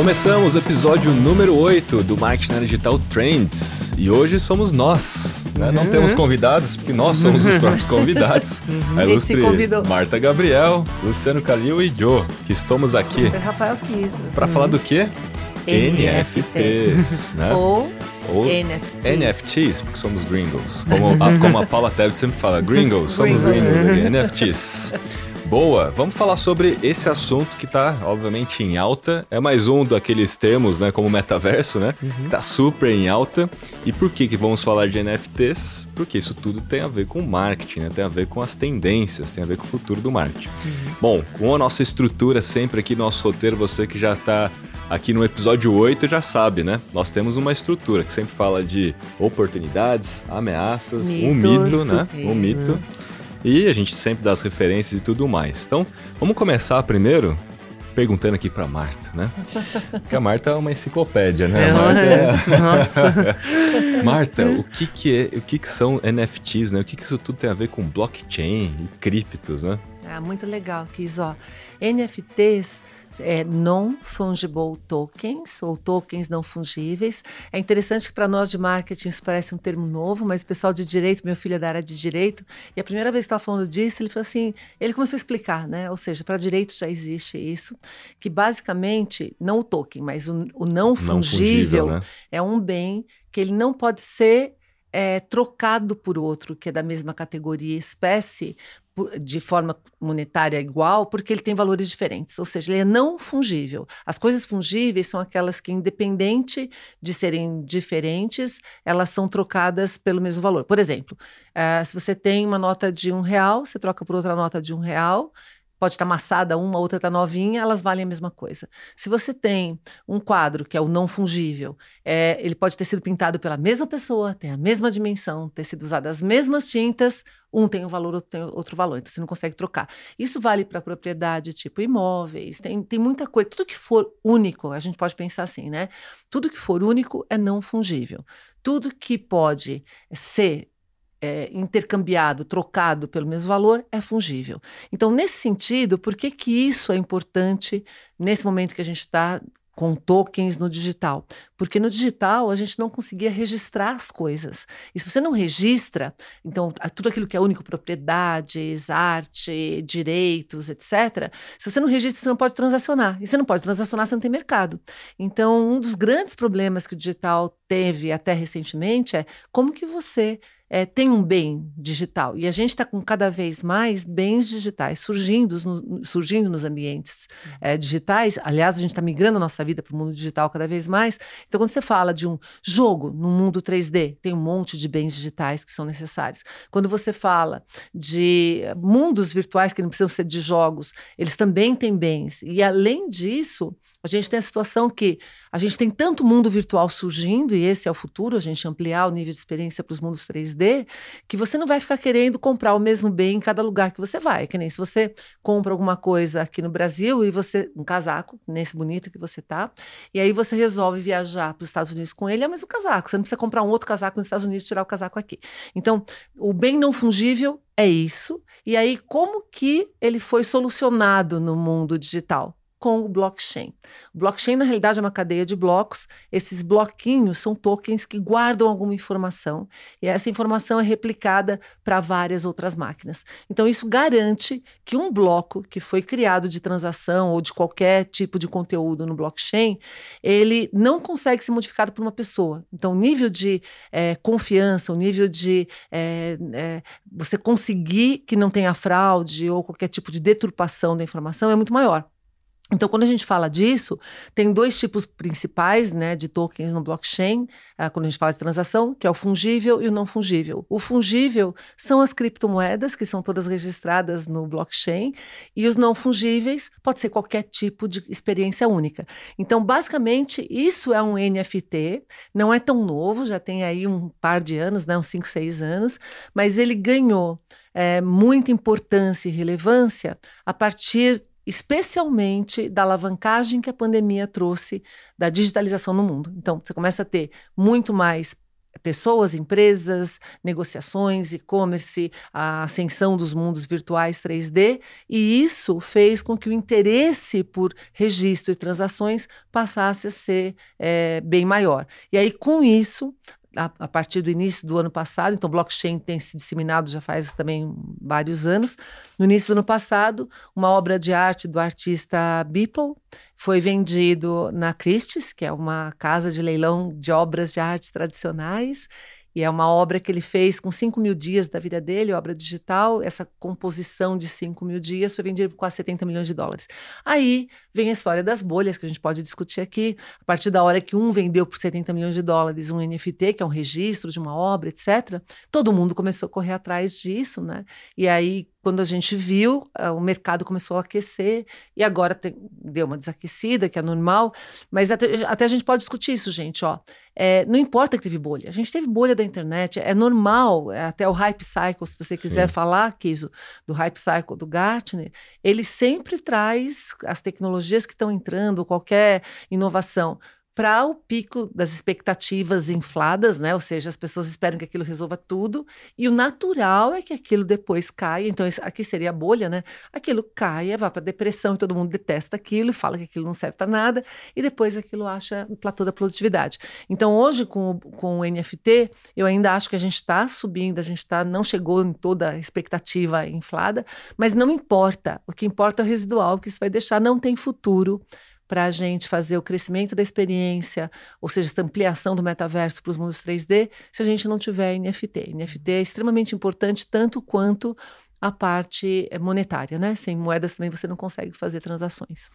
Começamos o episódio número 8 do Marketing Digital Trends e hoje somos nós. Né? Não temos convidados, porque nós somos os próprios convidados. A ilustre Marta Gabriel, Luciano Calil e Joe, que estamos aqui. Super Rafael Kiso. Para falar do quê? NFTs. né? Ou Ou NFTs. NFTs, porque somos gringos. Como a, como a Paula Tebet sempre fala, gringos, somos Gringos. NFTs. Boa, vamos falar sobre esse assunto que tá, obviamente, em alta. É mais um daqueles termos, né, como metaverso, né? Que tá super em alta. E por que que vamos falar de NFTs? Porque isso tudo tem a ver com marketing, né? Tem a ver com as tendências, tem a ver com o futuro do marketing. Bom, com a nossa estrutura sempre aqui, nosso roteiro, você que já tá aqui no episódio 8 já sabe, né? Nós temos uma estrutura que sempre fala de oportunidades, ameaças, um Mitos, mito, né? sim. Um mito. E a gente sempre dá as referências e tudo mais. Então, vamos começar primeiro perguntando aqui pra Marta, né? Porque a Marta é uma enciclopédia, né? A Marta é... Nossa. Marta, o que que é, o que que são NFTs, né? O que que isso tudo tem a ver com blockchain e criptos, né? Ah, muito legal, Kiz. Ó, NFTs é Non-Fungible Tokens, ou tokens não fungíveis. É interessante que para nós de marketing isso parece um termo novo, mas o pessoal de direito, meu filho é da área de direito, e a primeira vez que estava falando disso, ele falou assim, ele começou a explicar, né? Ou seja, para direito já existe isso, que basicamente, não o token, mas o, o não fungível, né? é um bem que ele não pode ser é, trocado por outro, que é da mesma categoria espécie, de forma monetária igual, porque ele tem valores diferentes. Ou seja, ele é não fungível. As coisas fungíveis são aquelas que, independente de serem diferentes, elas são trocadas pelo mesmo valor. Por exemplo, eh, se você tem uma nota de um real, você troca por outra nota de um real. Pode estar amassada uma, outra está novinha, elas valem a mesma coisa. Se você tem um quadro, que é o não fungível, é, ele pode ter sido pintado pela mesma pessoa, tem a mesma dimensão, ter sido usado as mesmas tintas, um tem um valor, outro tem outro valor, então você não consegue trocar. Isso vale para propriedade tipo imóveis, tem, tem muita coisa. Tudo que for único, a gente pode pensar assim, né? Tudo que for único é não fungível. Tudo que pode ser é, intercambiado, trocado pelo mesmo valor, é fungível. Então, nesse sentido, por que, que isso é importante nesse momento que a gente está com tokens no digital? Porque no digital a gente não conseguia registrar as coisas. E se você não registra, então tudo aquilo que é único, propriedades, arte, direitos, etc., se você não registra, você não pode transacionar. E você não pode transacionar, você não tem mercado. Então, um dos grandes problemas que o digital teve até recentemente é como que você eh, tem um bem digital. E a gente está com cada vez mais bens digitais surgindo, nos- surgindo nos ambientes eh, digitais. Aliás, a gente está migrando a nossa vida para o mundo digital cada vez mais. Então, quando você fala de um jogo no mundo 3D, tem um monte de bens digitais que são necessários. Quando você fala de mundos virtuais que não precisam ser de jogos, eles também têm bens. E além disso, a gente tem a situação que a gente tem tanto mundo virtual surgindo, e esse é o futuro, a gente ampliar o nível de experiência para os mundos 3D, que você não vai ficar querendo comprar o mesmo bem em cada lugar que você vai. Que nem se você compra alguma coisa aqui no Brasil e você. um casaco, nesse bonito que você tá, e aí você resolve viajar para os Estados Unidos com ele, é o mesmo casaco. Você não precisa comprar um outro casaco nos Estados Unidos e tirar o casaco aqui. Então, o bem não fungível é isso. E aí, como que ele foi solucionado no mundo digital? Com o blockchain. O blockchain, na realidade, é uma cadeia de blocos. Esses bloquinhos são tokens que guardam alguma informação e essa informação é replicada para várias outras máquinas. Então, isso garante que um bloco que foi criado de transação ou de qualquer tipo de conteúdo no blockchain, ele não consegue ser modificado por uma pessoa. Então, o nível de eh, confiança, o nível de eh, eh, você conseguir que não tenha fraude ou qualquer tipo de deturpação da informação é muito maior. Então, quando a gente fala disso, tem dois tipos principais né, de tokens no blockchain, ah, quando a gente fala de transação, que é o fungível e o não fungível. O fungível são as criptomoedas, que são todas registradas no blockchain, e os não fungíveis pode ser qualquer tipo de experiência única. Então, basicamente, isso é um NFT, não é tão novo, já tem aí um par de anos, né, uns 5, 6 anos, mas ele ganhou eh, muita importância e relevância a partir especialmente da alavancagem que a pandemia trouxe da digitalização no mundo. Então, você começa a ter muito mais pessoas, empresas, negociações, e-commerce, a ascensão dos mundos virtuais 3D, e isso fez com que o interesse por registro e transações passasse a ser é, bem maior. E aí, com isso, a, a, partir do início do ano passado, então blockchain tem se disseminado já faz também vários anos. No início do ano passado, uma obra de arte do artista Beeple foi vendido na Christie's, que é uma casa de leilão de obras de arte tradicionais, e é uma obra que ele fez com 5 mil dias da vida dele, obra digital. Essa composição de 5 mil dias foi vendida por quase 70 milhões de dólares. Aí vem a história das bolhas, que a gente pode discutir aqui. A partir da hora que um vendeu por 70 milhões de dólares um NFT, que é um registro de uma obra, etc., todo mundo começou a correr atrás disso, né? E aí quando a gente viu, uh, o mercado começou a aquecer e agora tem, deu uma desaquecida, que é normal, mas até, até a gente pode discutir isso, gente. Ó, é, não importa que teve bolha, a gente teve bolha da internet, é normal, é até o hype cycle, se você quiser Sim. falar, Kiso, do hype cycle do Gartner, ele sempre traz as tecnologias que estão entrando, qualquer inovação para o pico das expectativas infladas, né? Ou seja, as pessoas esperam que aquilo resolva tudo, e o natural é que aquilo depois caia. Então, isso aqui seria a bolha, né? Aquilo caia, vai para depressão e todo mundo detesta aquilo e fala que aquilo não serve para nada, e depois aquilo acha o platô da produtividade. Então, hoje, com, com o NFT, eu ainda acho que a gente está subindo, a gente está não chegou em toda a expectativa inflada, mas não importa. O que importa é o residual que isso vai deixar, não tem futuro para a gente fazer o crescimento da experiência, ou seja, essa ampliação do metaverso para os mundos 3D, se a gente não tiver NFT. NFT é extremamente importante, tanto quanto a parte eh, monetária, né? Sem moedas também você não consegue fazer transações.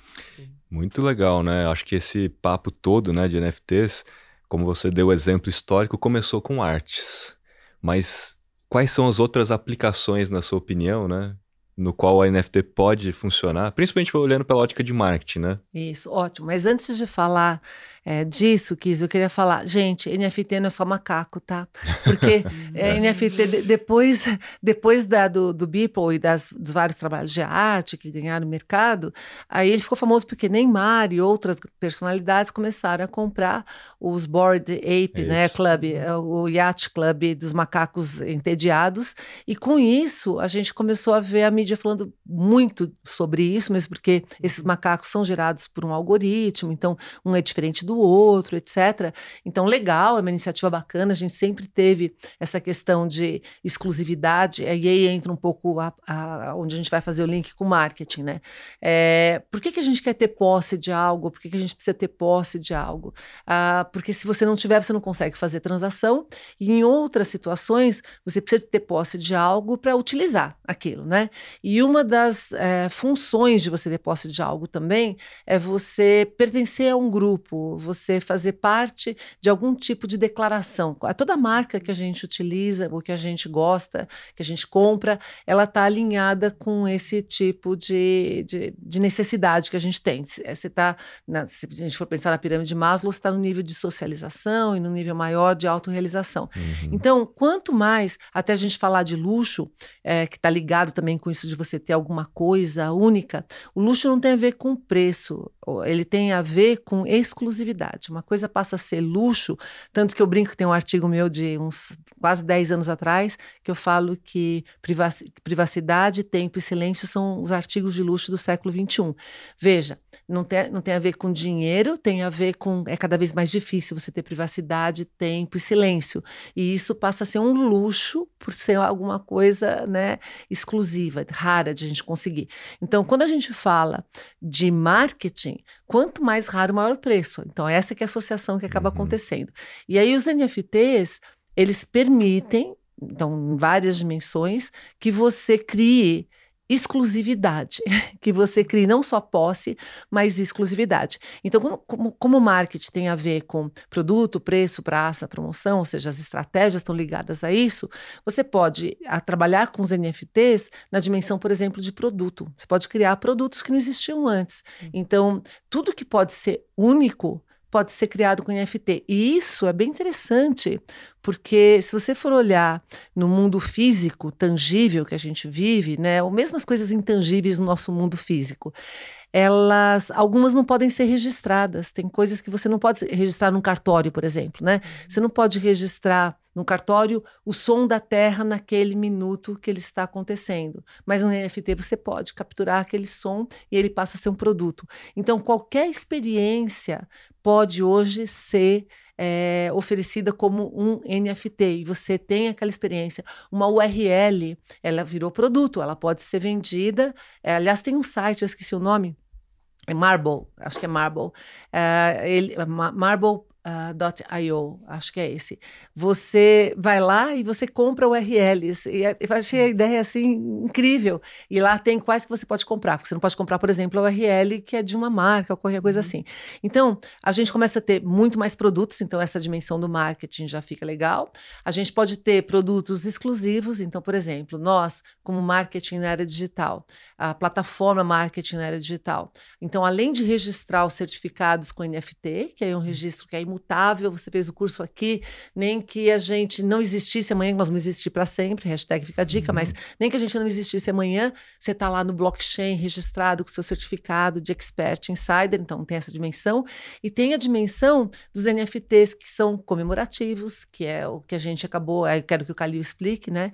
Muito legal, né? Acho que esse papo todo, né, de NFTs, como você deu o exemplo histórico, começou com artes. Mas quais são as outras aplicações, na sua opinião, né? No qual a NFT pode funcionar, principalmente olhando pela ótica de marketing, né? Isso, ótimo. Mas antes de falar é, disso, Kis, eu queria falar, gente, NFT não é só macaco, tá? Porque é, NFT, de, depois, depois da, do, do Beeple e das, dos vários trabalhos de arte que ganharam no mercado, aí ele ficou famoso porque Neymar e outras personalidades começaram a comprar os Board Ape, né, Club, é, o Yacht Club dos macacos entediados, e com isso a gente começou a ver a mídia falando muito sobre isso, mesmo porque esses uhum. macacos são gerados por um algoritmo, então um é diferente do do outro, etc. Então, legal, é uma iniciativa bacana. A gente sempre teve essa questão de exclusividade, e aí entra um pouco a, a, onde a gente vai fazer o link com marketing, né? É, por que, que a gente quer ter posse de algo? Por que, que a gente precisa ter posse de algo? Ah, porque se você não tiver, você não consegue fazer transação, e em outras situações, você precisa ter posse de algo para utilizar aquilo, né? E uma das é, funções de você ter posse de algo também é você pertencer a um grupo, você fazer parte de algum tipo de declaração. Toda marca que a gente utiliza, ou que a gente gosta, que a gente compra, ela está alinhada com esse tipo de, de, de, necessidade que a gente tem. Você está, se a gente for pensar na pirâmide de Maslow, você está no nível de socialização e no nível maior de autorrealização. Uhum. Então, quanto mais, até a gente falar de luxo, é, que está ligado também com isso de você ter alguma coisa única, o luxo não tem a ver com preço, ele tem a ver com exclusividade uma coisa passa a ser luxo, tanto que eu brinco tem um artigo meu de uns quase 10 anos atrás, que eu falo que privacidade, tempo e silêncio são os artigos de luxo do século XXI. Veja, não tem, não tem a ver com dinheiro, tem a ver com. É cada vez mais difícil você ter privacidade, tempo e silêncio. E isso passa a ser um luxo por ser alguma coisa né, exclusiva, rara de a gente conseguir. Então, quando a gente fala de marketing, quanto mais raro, maior o preço. Então, essa que é a associação que acaba uhum. acontecendo. E aí, os NFTs, eles permitem, então, em várias dimensões, que você crie exclusividade, que você crie não só posse, mas exclusividade. Então, como, como, o marketing tem a ver com produto, preço, praça, promoção, ou seja, as estratégias estão ligadas a isso, você pode a, trabalhar com os NFTs na dimensão, por exemplo, de produto. Você pode criar produtos que não existiam antes. Então, tudo que pode ser único pode ser criado com NFT. E isso é bem interessante, porque se você for olhar no mundo físico, tangível que a gente vive, né, ou mesmo as coisas intangíveis no nosso mundo físico, elas, algumas não podem ser registradas. Tem coisas que você não pode registrar num cartório, por exemplo, né? Uhum. Você não pode registrar no cartório o som da terra naquele minuto que ele está acontecendo. Mas no NFT você pode capturar aquele som e ele passa a ser um produto. Então, qualquer experiência pode hoje ser é, oferecida como um NFT e você tem aquela experiência. Uma URL, ela virou produto, ela pode ser vendida. É, aliás, tem um site, eu esqueci o nome. É Marble, acho que é Marble. É, ele, Marble uh, .io, acho que é esse. Você vai lá e você compra URLs. E eu achei a ideia assim incrível. E lá tem quais que você pode comprar, porque você não pode comprar, por exemplo, a URL que é de uma marca ou qualquer coisa uhum. assim. Então, a gente começa a ter muito mais produtos, então essa dimensão do marketing já fica legal. A gente pode ter produtos exclusivos, então, por exemplo, nós, como marketing na área digital, a plataforma marketing na área digital. Então, além de registrar os certificados com NFT, que é um uhum. registro que é imutável, você fez o curso aqui, nem que a gente não existisse amanhã, nós vamos existir para sempre, hashtag fica a dica, uhum. mas nem que a gente não existisse amanhã, você está lá no blockchain registrado com seu certificado de expert insider, então tem essa dimensão. E tem a dimensão dos NFTs que são comemorativos, que é o que a gente acabou, eu quero que o Calil explique, né?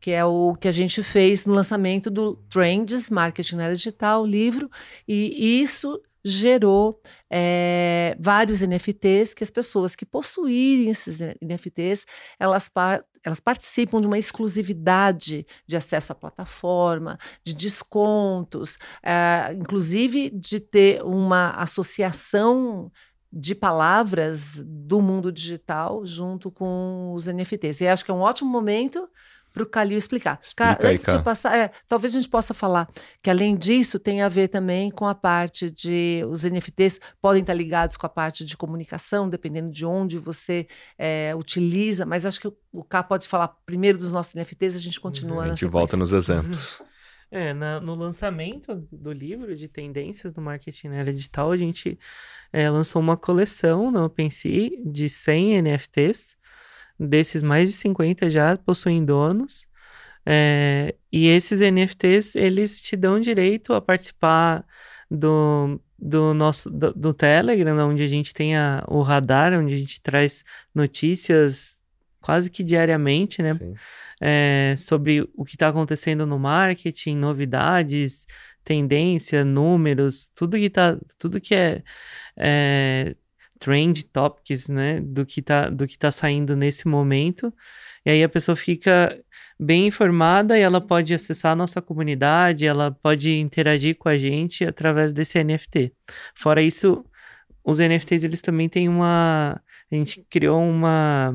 que é o que a gente fez no lançamento do Trends Marketing na Era Digital, livro, e isso gerou é, vários NFTs que as pessoas que possuírem esses NFTs, elas, par elas participam de uma exclusividade de acesso à plataforma, de descontos, é, inclusive de ter uma associação de palavras do mundo digital junto com os NFTs. E acho que é um ótimo momento para o Calil explicar. Explica Antes aí, de passar, é, talvez a gente possa falar que além disso tem a ver também com a parte de os NFTs podem estar ligados com a parte de comunicação, dependendo de onde você é, utiliza. Mas acho que o K pode falar primeiro dos nossos NFTs, a gente continua. A gente volta nos exemplos. É, na, no lançamento do livro de tendências do marketing na era digital, a gente é, lançou uma coleção no OpenSea de 100 NFTs desses mais de 50 já possuem donos. É, e esses NFTs, eles te dão direito a participar do, do nosso do, do Telegram, onde a gente tem a, o radar, onde a gente traz notícias quase que diariamente, né? É, sobre o que está acontecendo no marketing, novidades, tendência, números, tudo que tá, tudo que é, é trend topics, né, do que tá, do que tá saindo nesse momento. E aí a pessoa fica bem informada e ela pode acessar a nossa comunidade, ela pode interagir com a gente através desse NFT. Fora isso, os NFTs eles também têm uma a gente criou uma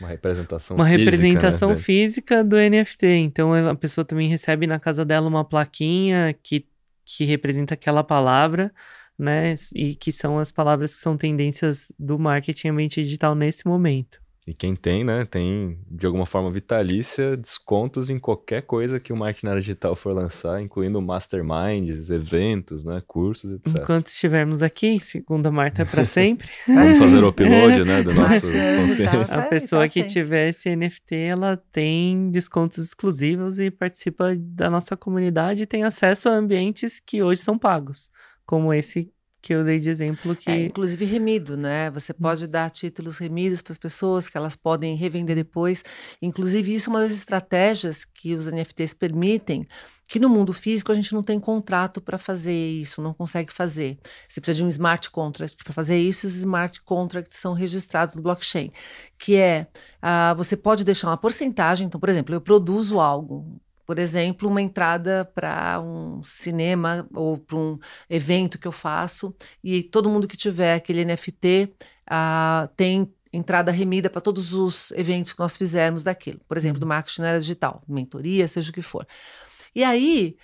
uma representação uma física, representação né? física do NFT. Então a pessoa também recebe na casa dela uma plaquinha que que representa aquela palavra né? E que são as palavras que são tendências do marketing ambiente digital nesse momento. E quem tem, né, tem de alguma forma vitalícia descontos em qualquer coisa que o marketing digital for lançar, incluindo masterminds, eventos, né, cursos, etc. Enquanto estivermos aqui, segundo a Marta, é para sempre. Vamos fazer o upload, né, do nosso consciência. A pessoa que tiver esse NFT, ela tem descontos exclusivos e participa da nossa comunidade e tem acesso a ambientes que hoje são pagos como esse que eu dei de exemplo que é, inclusive remido, né? Você hum. pode dar títulos remidos para as pessoas que elas podem revender depois. Inclusive isso é uma das estratégias que os NFTs permitem. Que no mundo físico a gente não tem contrato para fazer isso, não consegue fazer. Você precisa de um smart contract para fazer isso. Os smart contracts são registrados no blockchain, que é uh, você pode deixar uma porcentagem. Então, por exemplo, eu produzo algo, por exemplo, uma entrada para um cinema ou para um evento que eu faço e todo mundo que tiver aquele NFT uh, ah, tem entrada remida para todos os eventos que nós fizermos daquilo. Por exemplo, do uhum. marketing na área digital, mentoria, seja o que for. E aí,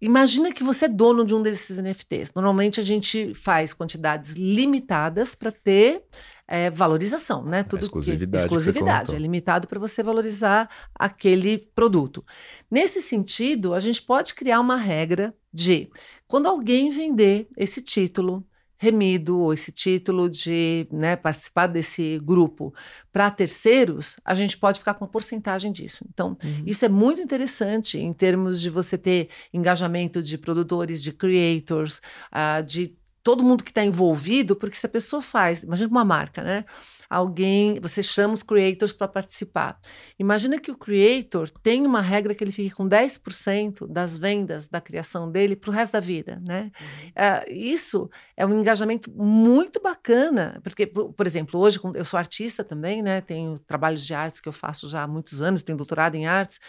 imagina que você é dono de um desses NFTs. Normalmente a gente faz quantidades limitadas para ter é, valorização, né? Tudo exclusividade. Que, exclusividade. É limitado para você valorizar aquele produto. Nesse sentido, a gente pode criar uma regra de quando alguém vender esse título, remido ou esse título de né, participar desse grupo para terceiros, a gente pode ficar com uma porcentagem disso. Então, uhum. isso é muito interessante em termos de você ter engajamento de produtores, de creators, uh, de todo mundo que está envolvido, porque se a pessoa faz, imagina uma marca, né? Alguém, você chama os creators para participar. Imagina que o creator tem uma regra que ele fique com 10% das vendas da criação dele para o resto da vida, né? Uhum. É, isso é um engajamento muito bacana, porque, por, por, exemplo, hoje eu sou artista também, né? Tenho trabalhos de artes que eu faço já há muitos anos, tenho doutorado em artes.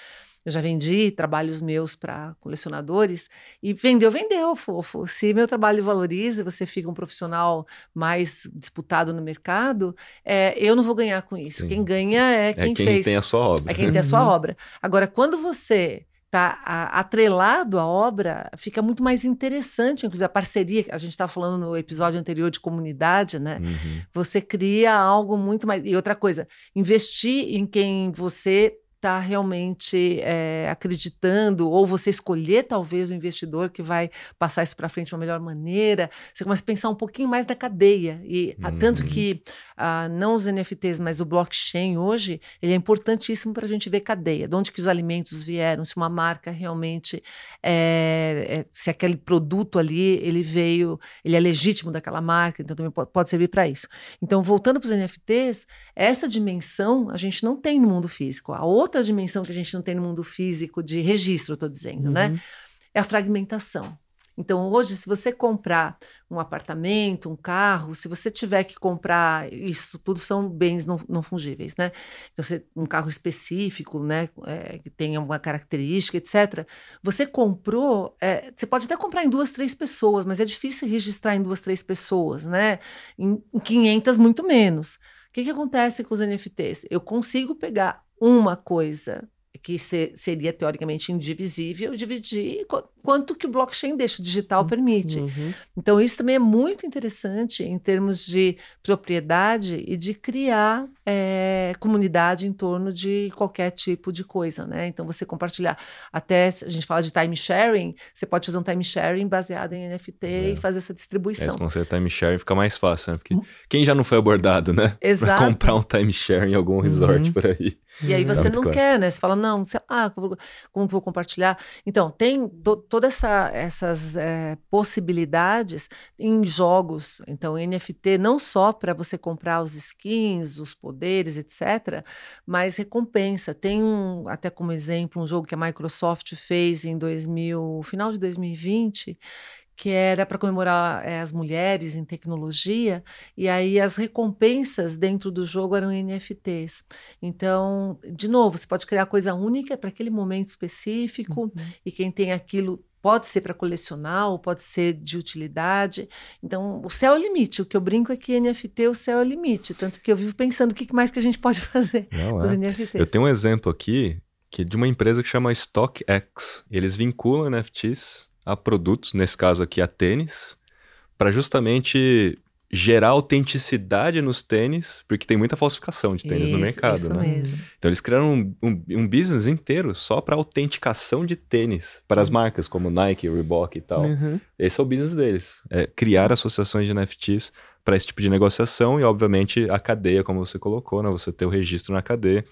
Eu já vendi trabalhos meus para colecionadores e vendeu, vendeu, fofo. Se meu trabalho valoriza, você fica um profissional mais disputado no mercado, é, eu não vou ganhar com isso. Sim. Quem ganha é quem, é quem fez. tem a sua obra. É quem tem a sua uhum. obra. Agora, quando você está atrelado à obra, fica muito mais interessante, inclusive a parceria, a gente estava falando no episódio anterior de comunidade, né? Uhum. Você cria algo muito mais. E outra coisa, investir em quem você está realmente é, acreditando, ou você escolher talvez o investidor que vai passar isso para frente de uma melhor maneira, você começa a pensar um pouquinho mais na cadeia. E uhum. tanto que ah, não os NFTs, mas o blockchain hoje, ele é importantíssimo para a gente ver cadeia, de onde que os alimentos vieram, se uma marca realmente, é, é, se aquele produto ali, ele veio, ele é legítimo daquela marca, então também pode, pode servir para isso. Então, voltando para os NFTs, essa dimensão a gente não tem no mundo físico. A outra outra dimensão que a gente não tem no mundo físico de registro, estou dizendo, né? uhum. né? É a fragmentação. Então, hoje, se você comprar um apartamento, um carro, se você tiver que comprar, isso tudo são bens não, não fungíveis, né? Então, você, um carro específico, né, é, que tenha uma característica, etc. Você comprou, é, você pode até comprar em duas, três pessoas, mas é difícil registrar em duas, três pessoas, né? Em, em 500, muito menos. O que, que acontece com os NFTs? Eu consigo pegar uma coisa que ser, seria teoricamente indivisível, dividir quanto que o blockchain deixa, o digital permite. Uhum. Então, isso também é muito interessante em termos de propriedade e de criar é, comunidade em torno de qualquer tipo de coisa, né? Então, você compartilhar. Até a gente fala de time sharing, você pode fazer um time sharing baseado em NFT é. e fazer essa distribuição. Esse conceito time sharing fica mais fácil, né? Porque hum. quem já não foi abordado, né? Exato. Pra comprar um time sharing em algum resort uhum. por aí. E aí você não claro. quer, né? Você fala, não, sei lá, como, como vou compartilhar? Então, tem todas essa, essas é, possibilidades em jogos. Então, NFT não só para você comprar os skins, os poderes, etc., mas recompensa. Tem um, até como exemplo, um jogo que a Microsoft fez em 2000, final de 2020, que era para comemorar é, as mulheres em tecnologia, e aí as recompensas dentro do jogo eram NFTs. Então, de novo, você pode criar coisa única para aquele momento específico, uhum. e quem tem aquilo pode ser para colecionar ou pode ser de utilidade. Então, o céu é o limite. O que eu brinco é que NFT, o céu é o limite. Tanto que eu vivo pensando o que mais que a gente pode fazer Não, com é. os NFTs. Eu tenho um exemplo aqui que é de uma empresa que chama StockX. Eles vinculam NFTs a produtos, nesse caso aqui a tênis, para justamente gerar autenticidade nos tênis, porque tem muita falsificação de tênis isso, no mercado, isso né? Mesmo. Então eles criaram um, um, um business inteiro só para autenticação de tênis para as uhum. marcas como Nike, Reebok e tal. Uhum. Esse é o business deles, é criar associações de NFTs para esse tipo de negociação e obviamente a cadeia, como você colocou, né? Você ter o registro na cadeia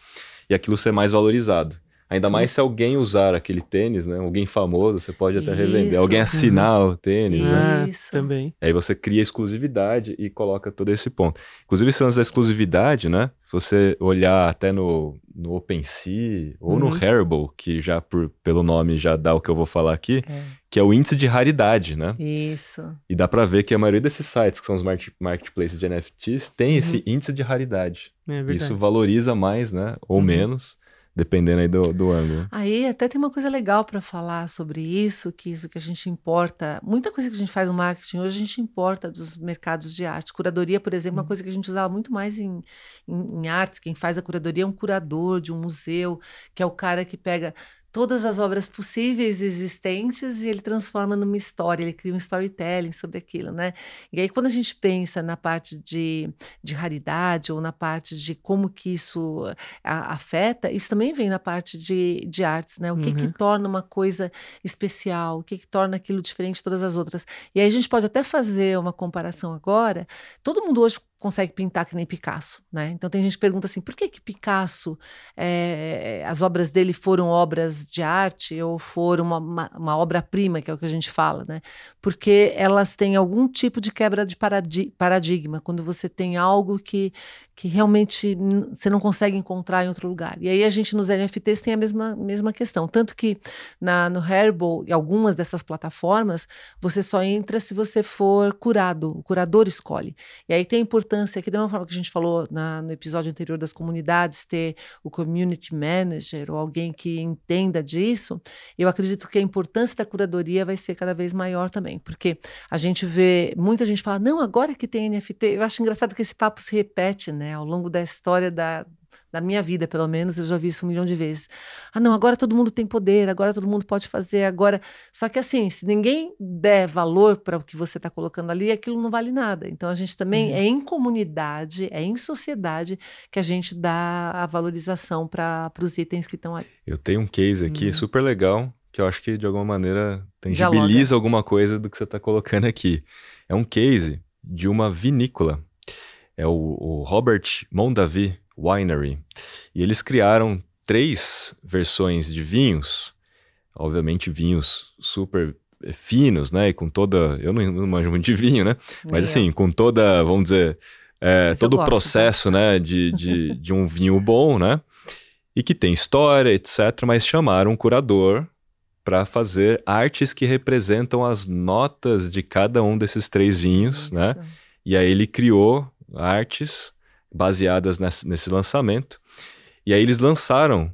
e aquilo ser mais valorizado. Ainda mais se alguém usar aquele tênis, né? Alguém famoso, você pode até Isso. revender. Alguém assinar uhum. o tênis, né? Isso. também. Aí você cria exclusividade e coloca todo esse ponto. Inclusive, esse lance da exclusividade, né? Se você olhar até no, no OpenSea ou uhum. no Haribo, que já por, pelo nome já dá o que eu vou falar aqui, é. que é o índice de raridade, né? Isso. E dá para ver que a maioria desses sites, que são os marketplaces de NFTs, tem uhum. esse índice de raridade. É Isso valoriza mais, né? Ou uhum. menos dependendo aí do, do ângulo. Aí até tem uma coisa legal para falar sobre isso, que isso que a gente importa, muita coisa que a gente faz no marketing hoje a gente importa dos mercados de arte. Curadoria, por exemplo, é uma uhum. coisa que a gente usava muito mais em, em, em artes, quem faz a curadoria é um curador de um museu, que é o cara que pega todas as obras possíveis existentes e ele transforma numa história, ele cria um storytelling sobre aquilo, né? E aí quando a gente pensa na parte de, de raridade ou na parte de como que isso a, afeta, isso também vem na parte de, de artes, né? O que uhum. que torna uma coisa especial, o que que torna aquilo diferente de todas as outras. E aí a gente pode até fazer uma comparação agora. Todo mundo hoje consegue pintar que nem Picasso, né? Então tem gente que pergunta assim, por que que Picasso, é, as obras dele foram obras de arte ou foram uma, uma, uma obra-prima, que é o que a gente fala, né? Porque elas têm algum tipo de quebra de paradigma, quando você tem algo que, que realmente você não consegue encontrar em outro lugar. E aí a gente nos NFTs tem a mesma, mesma questão, tanto que na, no Herbal e algumas dessas plataformas, você só entra se você for curado, o curador escolhe. E aí tem por importância, que da mesma forma que a gente falou na, no episódio anterior das comunidades, ter o community manager ou alguém que entenda disso, eu acredito que a importância da curadoria vai ser cada vez maior também, porque a gente vê, muita gente fala, não, agora que tem NFT, eu acho engraçado que esse papo se repete, né, ao longo da história da, da minha vida, pelo menos, eu já vi isso um milhão de vezes. Ah, não, agora todo mundo tem poder, agora todo mundo pode fazer, agora. Só que assim, se ninguém der valor para o que você está colocando ali, aquilo não vale nada. Então a gente também uhum. é em comunidade, é em sociedade que a gente dá a valorização para os itens que estão ali. Eu tenho um case aqui uhum. super legal que eu acho que de alguma maneira tangibiliza Dialoga. alguma coisa do que você está colocando aqui. É um case de uma vinícola. É o, o Robert Mondavi, Winery. E eles criaram três versões de vinhos, obviamente vinhos super eh, finos, né? E com toda. Eu não, não manjo muito de vinho, né? Mas assim, com toda, vamos dizer, é, todo o processo, tá? né? De, de, de um vinho bom, né? E que tem história, etc. Mas chamaram um curador para fazer artes que representam as notas de cada um desses três vinhos, né? Isso. né? E aí ele criou artes baseadas nesse, nesse lançamento. E aí eles lançaram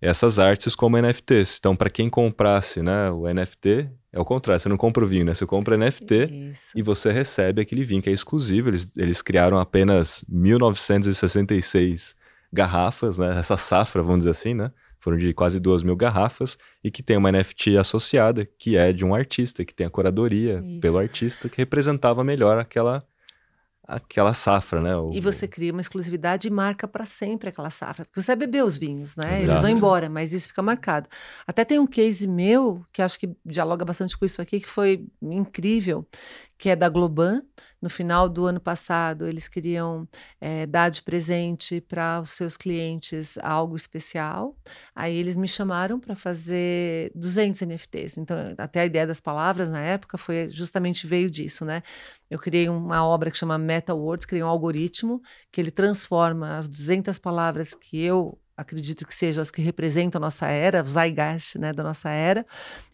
essas artes como NFTs. Então, para quem comprasse né, o NFT, é o contrário, você não compra o vinho, né? Você compra NFT Isso. e você recebe aquele vinho que é exclusivo. Eles, eles criaram apenas 1966 garrafas, né? Essa safra, vamos dizer assim, né? Foram de quase duas mil garrafas e que tem uma NFT associada, que é de um artista, que tem a curadoria Isso. pelo artista, que representava melhor aquela aquela safra, né? O... E você cria uma exclusividade e marca para sempre aquela safra. Porque você vai beber os vinhos, né? Exato. Eles vão embora, mas isso fica marcado. Até tem um case meu, que acho que dialoga bastante com isso aqui, que foi incrível, que é da Globan. No final do ano passado, eles queriam é, dar de presente para os seus clientes algo especial. Aí eles me chamaram para fazer 200 NFTs. Então, até a ideia das palavras na época foi justamente veio disso, né? Eu criei uma obra que chama Meta Words, criei um algoritmo que ele transforma as 200 palavras que eu acredito que sejam as que representam a nossa era, o Zeitgeist né, da nossa era,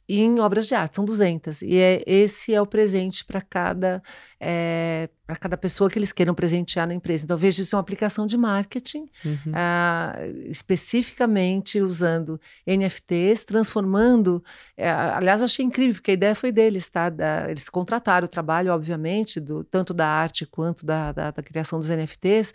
em obras de arte, são 200. E é, esse é o presente para cada, é, para cada pessoa que eles queiram presentear na empresa. Então, vejo isso é uma aplicação de marketing, uhum. ah, especificamente usando NFTs, transformando. É, aliás, achei incrível, porque a ideia foi deles, tá? Da, eles contrataram o trabalho, obviamente, do, tanto da arte quanto da, da, da criação dos NFTs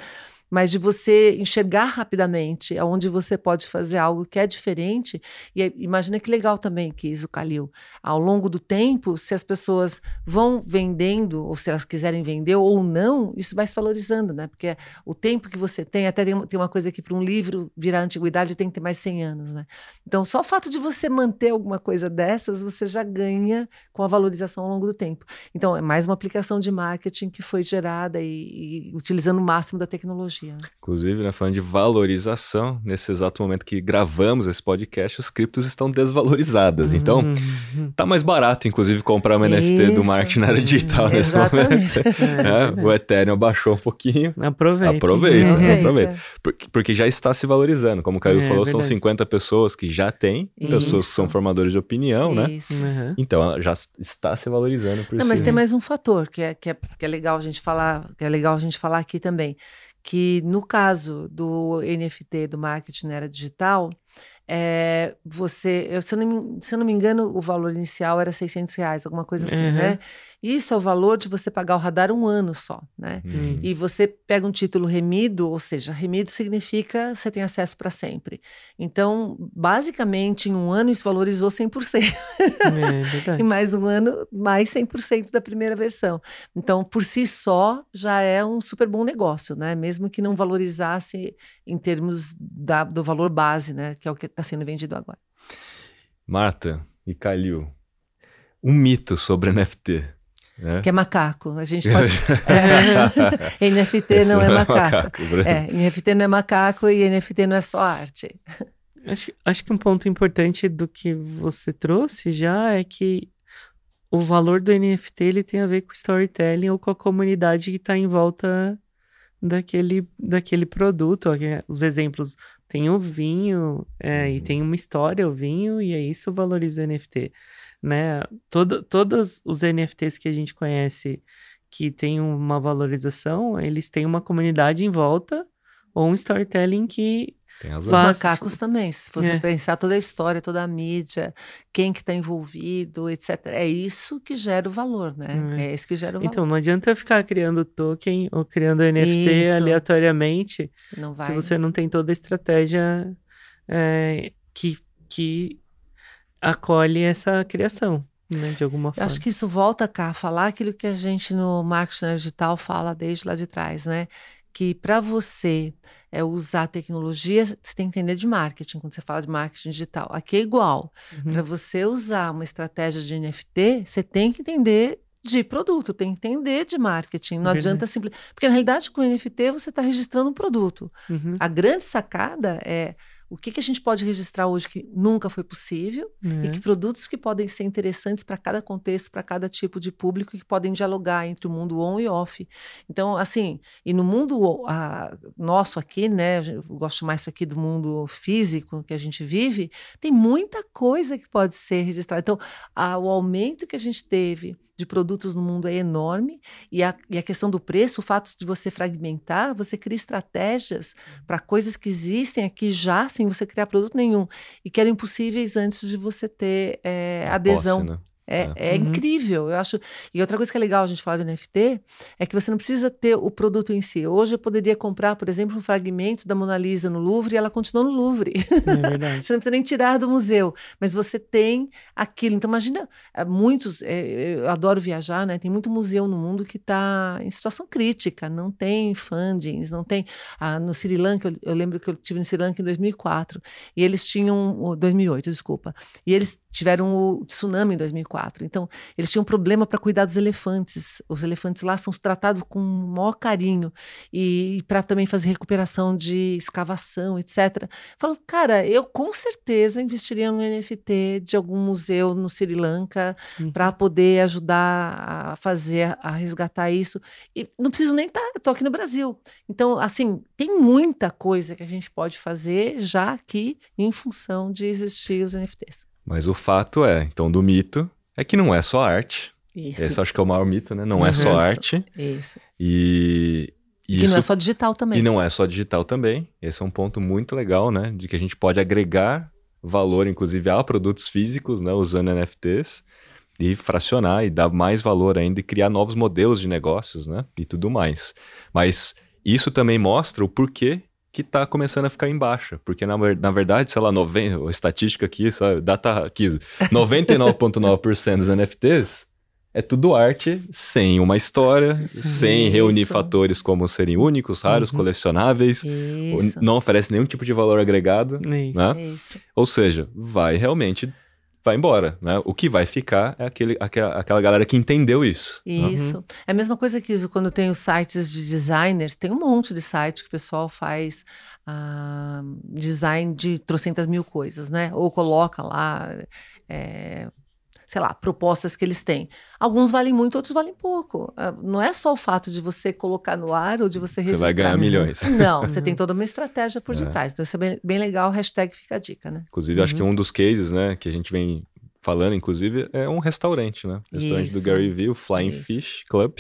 mas de você enxergar rapidamente aonde você pode fazer algo que é diferente. E imagina que legal também que isso, Calil. Ao longo do tempo, se as pessoas vão vendendo, ou se elas quiserem vender ou não, isso vai se valorizando, né? Porque o tempo que você tem, até tem, uma coisa que para um livro virar antiguidade tem que ter mais 100 anos, né? Então, só o fato de você manter alguma coisa dessas, você já ganha com a valorização ao longo do tempo. Então, é mais uma aplicação de marketing que foi gerada e, e utilizando o máximo da tecnologia tecnologia. Inclusive, né, falando de valorização, nesse exato momento que gravamos esse podcast, as criptos estão desvalorizadas. Uhum. Então, tá mais barato, inclusive, comprar uma Isso. NFT do marketing na área digital nesse momento. É, é, o Ethereum baixou um pouquinho. Aproveita. Aproveita, aproveita. aproveita. Porque, já está se valorizando. Como o Caio é, falou, verdade. são 50 pessoas que já têm, Isso. pessoas que são formadores de opinião, né? Isso. né? Uhum. Então, já está se valorizando por Não, isso. Mas tem mais um fator que é, que, é, que é legal a gente falar, que é legal a gente falar aqui também que no caso do NFT, do marketing na era digital, é, você, eu, se, eu não me, se eu não me engano, o valor inicial era 600 reais, alguma coisa assim, Uhum. né? Isso é o valor de você pagar o radar um ano só, né? Hum. E você pega um título remido, ou seja, remido significa você tem acesso para sempre. Então, basicamente, em um ano isso valorizou 100%. É e mais um ano, mais 100% da primeira versão. Então, por si só, já é um super bom negócio, né? Mesmo que não valorizasse em termos da- do valor base, né? Que é o que está sendo vendido agora. Marta e Calil, um mito sobre NFT. Né? Que é macaco. A gente pode. É, NFT Esse não é macaco. Bruno. É, NFT não é macaco e NFT não é só arte. Acho, acho que um ponto importante do que você trouxe já é que o valor do NFT ele tem a ver com storytelling ou com a comunidade que está em volta daquele, daquele produto. É- Os exemplos tem o vinho é, e Uhum. tem uma história o vinho e é isso valoriza o NFT, né? Todo, todos os NFTs que a gente conhece que tem uma valorização, eles têm uma comunidade em volta ou um storytelling que Tem razão. Os Faz- macacos também, se você É. pensar toda a história, toda a mídia, quem que está envolvido, etc. É isso que gera o valor, né? É. É isso que gera o valor. Então, não adianta ficar criando token ou criando NFT Isso. aleatoriamente não vai. se você não tem toda a estratégia é, que, que acolhe essa criação, né, de alguma Eu forma. acho que isso volta cá a falar aquilo que a gente no marketing digital fala desde lá de trás, né? Que para você é, usar tecnologia, você tem que entender de marketing, quando você fala de marketing digital. Aqui é igual. Uhum. Para você usar uma estratégia de NFT, você tem que entender de produto, tem que entender de marketing. Não Verdade. adianta simplesmente. Porque na realidade, com NFT, você está registrando um produto. Uhum. A grande sacada é o que, que a gente pode registrar hoje que nunca foi possível e É. que produtos que podem ser interessantes para cada contexto, para cada tipo de público e que podem dialogar entre o mundo on e off. Então, assim, e no mundo a- nosso aqui, né, eu gosto mais aqui do mundo físico que a gente vive, tem muita coisa que pode ser registrada. Então, a- o aumento que a gente teve de produtos no mundo é enorme e a, e a questão do preço, o fato de você fragmentar, você cria estratégias para coisas que existem aqui já sem você criar produto nenhum e que eram impossíveis antes de você ter eh, adesão. Posse, né? É, é Uhum. incrível, eu acho. E outra coisa que é legal a gente falar do NFT é que você não precisa ter o produto em si. Hoje eu poderia comprar, por exemplo, um fragmento da Mona Lisa no Louvre e ela continua no Louvre. É verdade. Você não precisa nem tirar do museu, mas você tem aquilo. Então, imagina, eh, muitos, eh, eu adoro viajar, né? Tem muito museu no mundo que está em situação crítica, não tem fundings, não tem. Ah, no Sri Lanka, eu, eu lembro que eu tive no Sri Lanka em 2004, e eles tinham. o- 2008, desculpa. E eles tiveram o tsunami em 2004. Então, eles tinham um problema para cuidar dos elefantes. Os elefantes lá são tratados com o maior carinho, e, para também fazer recuperação de escavação, etc. Falou, cara, eu com certeza investiria no NFT de algum museu no Sri Lanka Uhum. para poder ajudar a fazer, a resgatar isso. E não preciso nem estar, estou aqui no Brasil. Então, assim, tem muita coisa que a gente pode fazer já aqui em função de existir os NFTs. Mas o fato é, então, do mito, é que não é só arte. Isso. Esse eu acho que é o maior mito, né? Não é só Uhum. arte. Isso. E, e Que isso não é só digital também. E não é só digital também. Esse é um ponto muito legal, né? De que a gente pode agregar valor, inclusive, a produtos físicos, né? Usando NFTs e fracionar e dar mais valor ainda e criar novos modelos de negócios, né? E tudo mais. Mas isso também mostra o porquê que tá começando a ficar em baixa. Porque, na, na verdade, sei lá, 90, a estatística aqui, sabe? Data aqui, 99,9% dos NFTs é tudo arte sem uma história, Sim. sem reunir Isso. fatores como serem únicos, raros, Uhum. colecionáveis, Isso. não oferece nenhum tipo de valor agregado, É isso. né? Isso. Ou seja, vai realmente vai embora, né? O que vai ficar é aquele, aquela, aquela galera que entendeu isso. Isso. É a mesma coisa que isso quando tem os sites de designers, tem um monte de site que o pessoal faz ah, design de trocentas mil coisas, né? Ou coloca lá, é, sei lá, propostas que eles têm. Alguns valem muito, outros valem pouco. Ah, não é só o fato de você colocar no ar ou de você Você registrar. vai ganhar milhões. Não, você tem toda uma estratégia por É. detrás. Então, isso é bem, bem legal. Hashtag fica a dica, né? Inclusive, acho que um dos cases, né, que a gente vem falando, inclusive, é um restaurante, né? Restaurante do Isso. Gary Vee, o Flying Isso. Fish Club.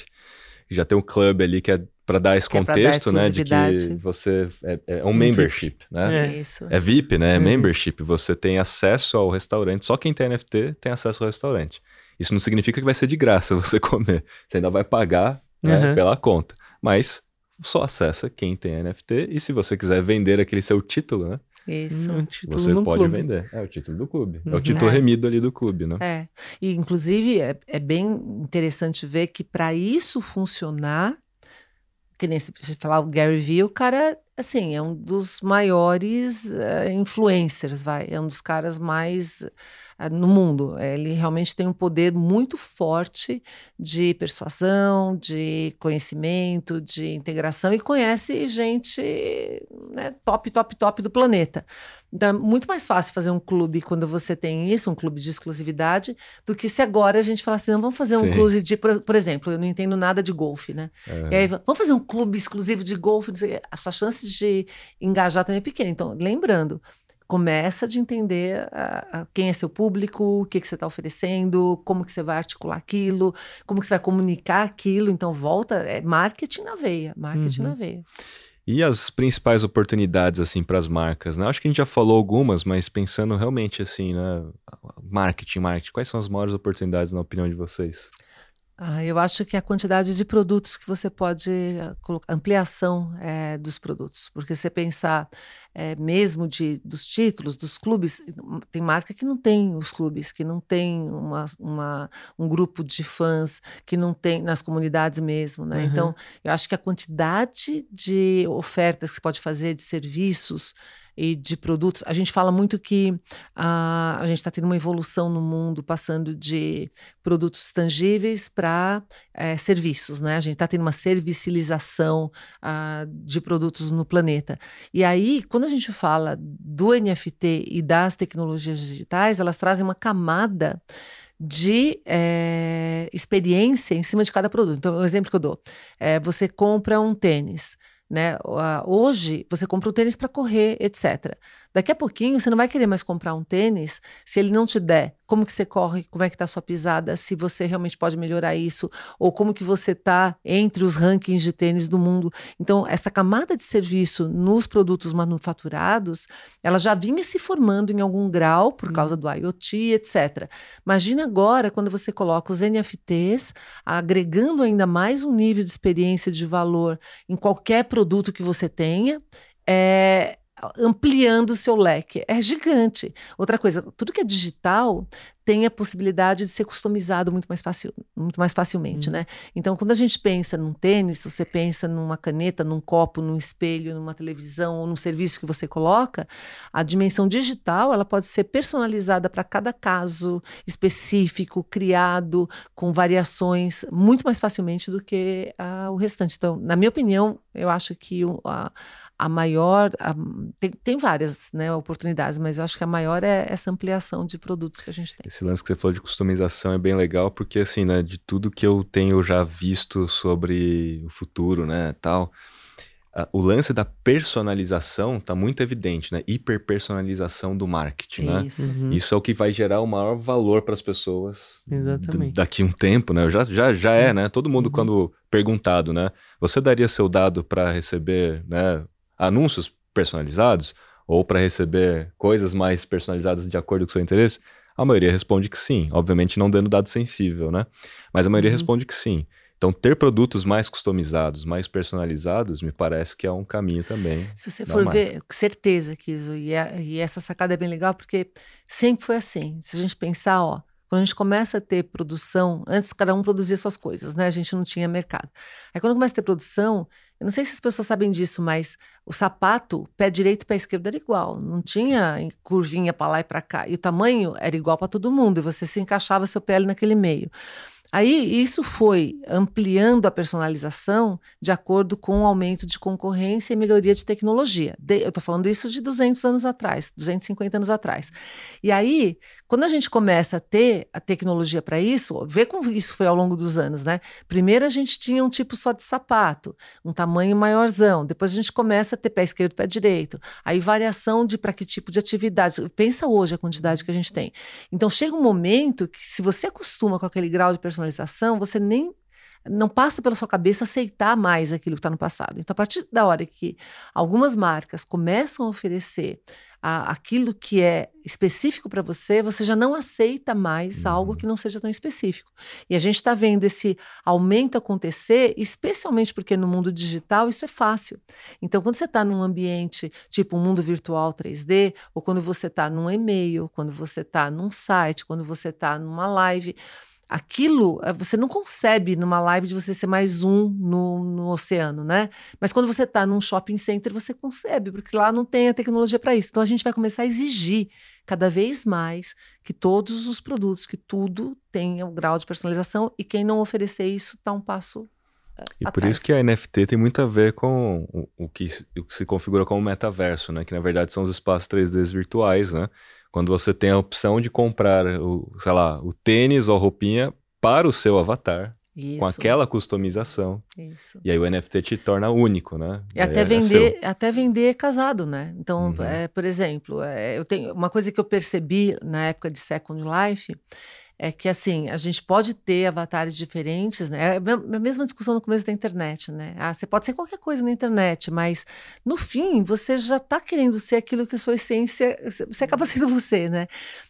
Já tem um clube ali que é para dar esse Que é pra dar contexto, né, de que você é, é um Um membership, né? É. Isso. É VIP, né? É Uhum. membership. Você tem acesso ao restaurante. Só quem tem NFT tem acesso ao restaurante. Isso não significa que vai ser de graça você comer. Você ainda vai pagar né, Uhum. pela conta. Mas só acessa quem tem NFT. E se você quiser vender aquele seu título, né? Isso. Um título Você pode clube. vender. É o título do clube. É o Uhum. título É. remido ali do clube, né? É. E, inclusive, é, é bem interessante ver que para isso funcionar, que nem se você falar o Gary Vee, o cara, assim, é um dos maiores eh, influencers, vai. É um dos caras mais eh, no mundo. Ele realmente tem um poder muito forte de persuasão, de conhecimento, de integração e conhece gente né, top, top, top do planeta. É muito mais fácil fazer um clube quando você tem isso, um clube de exclusividade, do que se agora a gente falar assim, não, vamos fazer um Sim. clube de, por, por exemplo, eu não entendo nada de golfe, né? É. E aí, vamos fazer um clube exclusivo de golfe, a sua chance de engajar também é pequena. Então, lembrando, começa de entender a- a quem é seu público, o que, que você está oferecendo, como que você vai articular aquilo, como que você vai comunicar aquilo. Então, volta, é marketing na veia, marketing Uhum. na veia. E as principais oportunidades, assim, para as marcas, né? Acho que a gente já falou algumas, mas pensando realmente, assim, né? Marketing, marketing. Quais são as maiores oportunidades, na opinião de vocês? Ah, eu acho que a quantidade de produtos que você pode ah, colocar, ampliação eh, dos produtos, porque se você pensar eh, mesmo de, dos títulos, dos clubes, tem marca que não tem os clubes, que não tem uma, uma- um grupo de fãs, que não tem nas comunidades mesmo, né? Uhum. Então, eu acho que a quantidade de ofertas que você pode fazer, de serviços e de produtos, a gente fala muito que ah, a gente está tendo uma evolução no mundo, passando de produtos tangíveis para serviços, né? A gente está tendo uma servicialização ah, de produtos no planeta. E aí, quando a gente fala do NFT e das tecnologias digitais, elas trazem uma camada de eh, experiência em cima de cada produto. Então, o exemplo que eu dou, é, você compra um tênis, né? Hoje você compra um tênis para correr, etc. Daqui a pouquinho você não vai querer mais comprar um tênis se ele não te der como que você corre, como é que está a sua pisada, se você realmente pode melhorar isso, ou como que você está entre os rankings de tênis do mundo. Então, essa camada de serviço nos produtos manufaturados, ela já vinha se formando em algum grau por causa do IoT, etc. Imagina agora quando você coloca os NFTs, agregando ainda mais um nível de experiência de valor em qualquer produto que você tenha, é, ampliando o seu leque. É gigante. Outra coisa, tudo que é digital tem a possibilidade de ser customizado muito mais, facil, muito mais facilmente, Hum. né? Então, quando a gente pensa num tênis, você pensa numa caneta, num copo, num espelho, numa televisão ou num serviço que você coloca, a dimensão digital ela pode ser personalizada para cada caso específico, criado com variações muito mais facilmente do que ah, o restante. Então, na minha opinião, eu acho que o- a, a maior a- tem, tem várias né, oportunidades, mas eu acho que a maior é essa ampliação de produtos que a gente tem. Esse lance que você falou de customização é bem legal, porque assim, né, de tudo que eu tenho já visto sobre o futuro, né, tal, a- o lance da personalização tá muito evidente, né? Hiperpersonalização do marketing, né? Isso. Uhum. Isso é o que vai gerar o maior valor para as pessoas Exatamente. daqui um tempo, né? Já, já, já é, né? Todo mundo, Uhum. quando perguntado, né? Você daria seu dado para receber né, anúncios personalizados ou para receber coisas mais personalizadas de acordo com o seu interesse? A maioria responde que sim, obviamente não dando dado sensível, né? Mas a maioria Uhum. responde que sim. Então, ter produtos mais customizados, mais personalizados, me parece que é um caminho também. Se você for marca. ver, certeza que isso, e, a- e essa sacada é bem legal, porque sempre foi assim. Se a gente pensar, ó, quando a gente começa a ter produção, antes cada um produzia suas coisas, né? A gente não tinha mercado. Aí quando começa a ter produção, eu não sei se as pessoas sabem disso, mas o sapato, pé direito e pé esquerdo era igual. Não tinha curvinha para lá e para cá. E o tamanho era igual para todo mundo, e você se encaixava seu pé ali naquele meio. Aí isso foi ampliando a personalização de acordo com o aumento de concorrência e melhoria de tecnologia. De- eu estou falando isso de 200 anos atrás, 250 anos atrás. E aí, quando a gente começa a ter a tecnologia para isso, vê como isso foi ao longo dos anos, né? Primeiro a gente tinha um tipo só de sapato, um tamanho maiorzão. Depois a gente começa a ter pé esquerdo pé direito. Aí variação de para que tipo de atividade. Pensa hoje a quantidade que a gente tem. Então chega um momento que se você acostuma com aquele grau de personalização, você nem não passa pela sua cabeça aceitar mais aquilo que está no passado. Então, a partir da hora que algumas marcas começam a oferecer a, aquilo que é específico para você, você já não aceita mais uhum. algo que não seja tão específico. E a gente está vendo esse aumento acontecer, especialmente porque no mundo digital isso é fácil. Então, quando você está num ambiente tipo um mundo virtual 3D, ou quando você está num e-mail, quando você está num site, quando você está numa live, aquilo eh, você não concebe numa live de você ser mais um no, no oceano, né? Mas quando você está num shopping center, você concebe, porque lá não tem a tecnologia para isso. Então a gente vai começar a exigir cada vez mais que todos os produtos, que tudo tenha um grau de personalização e quem não oferecer isso está um passo eh, e por isso que a NFT tem muito a ver com o, o, que, o que se configura como metaverso, né? Que na verdade são os espaços 3D virtuais, né? Quando você tem a opção de comprar o, sei lá, o tênis ou a roupinha para o seu avatar. Isso. Com aquela customização. Isso. E aí o NFT te torna único, né? E até, é, vender, é até vender casado, né? Então, uhum. é, por exemplo, é, eu tenho uma coisa que eu percebi na época de Second Life é que assim, a gente pode ter avatares diferentes, né? É a mesma discussão no começo da internet, né? Ah, você pode ser qualquer coisa na internet, mas no fim você já está querendo ser aquilo que a sua essência, você acaba sendo você, né?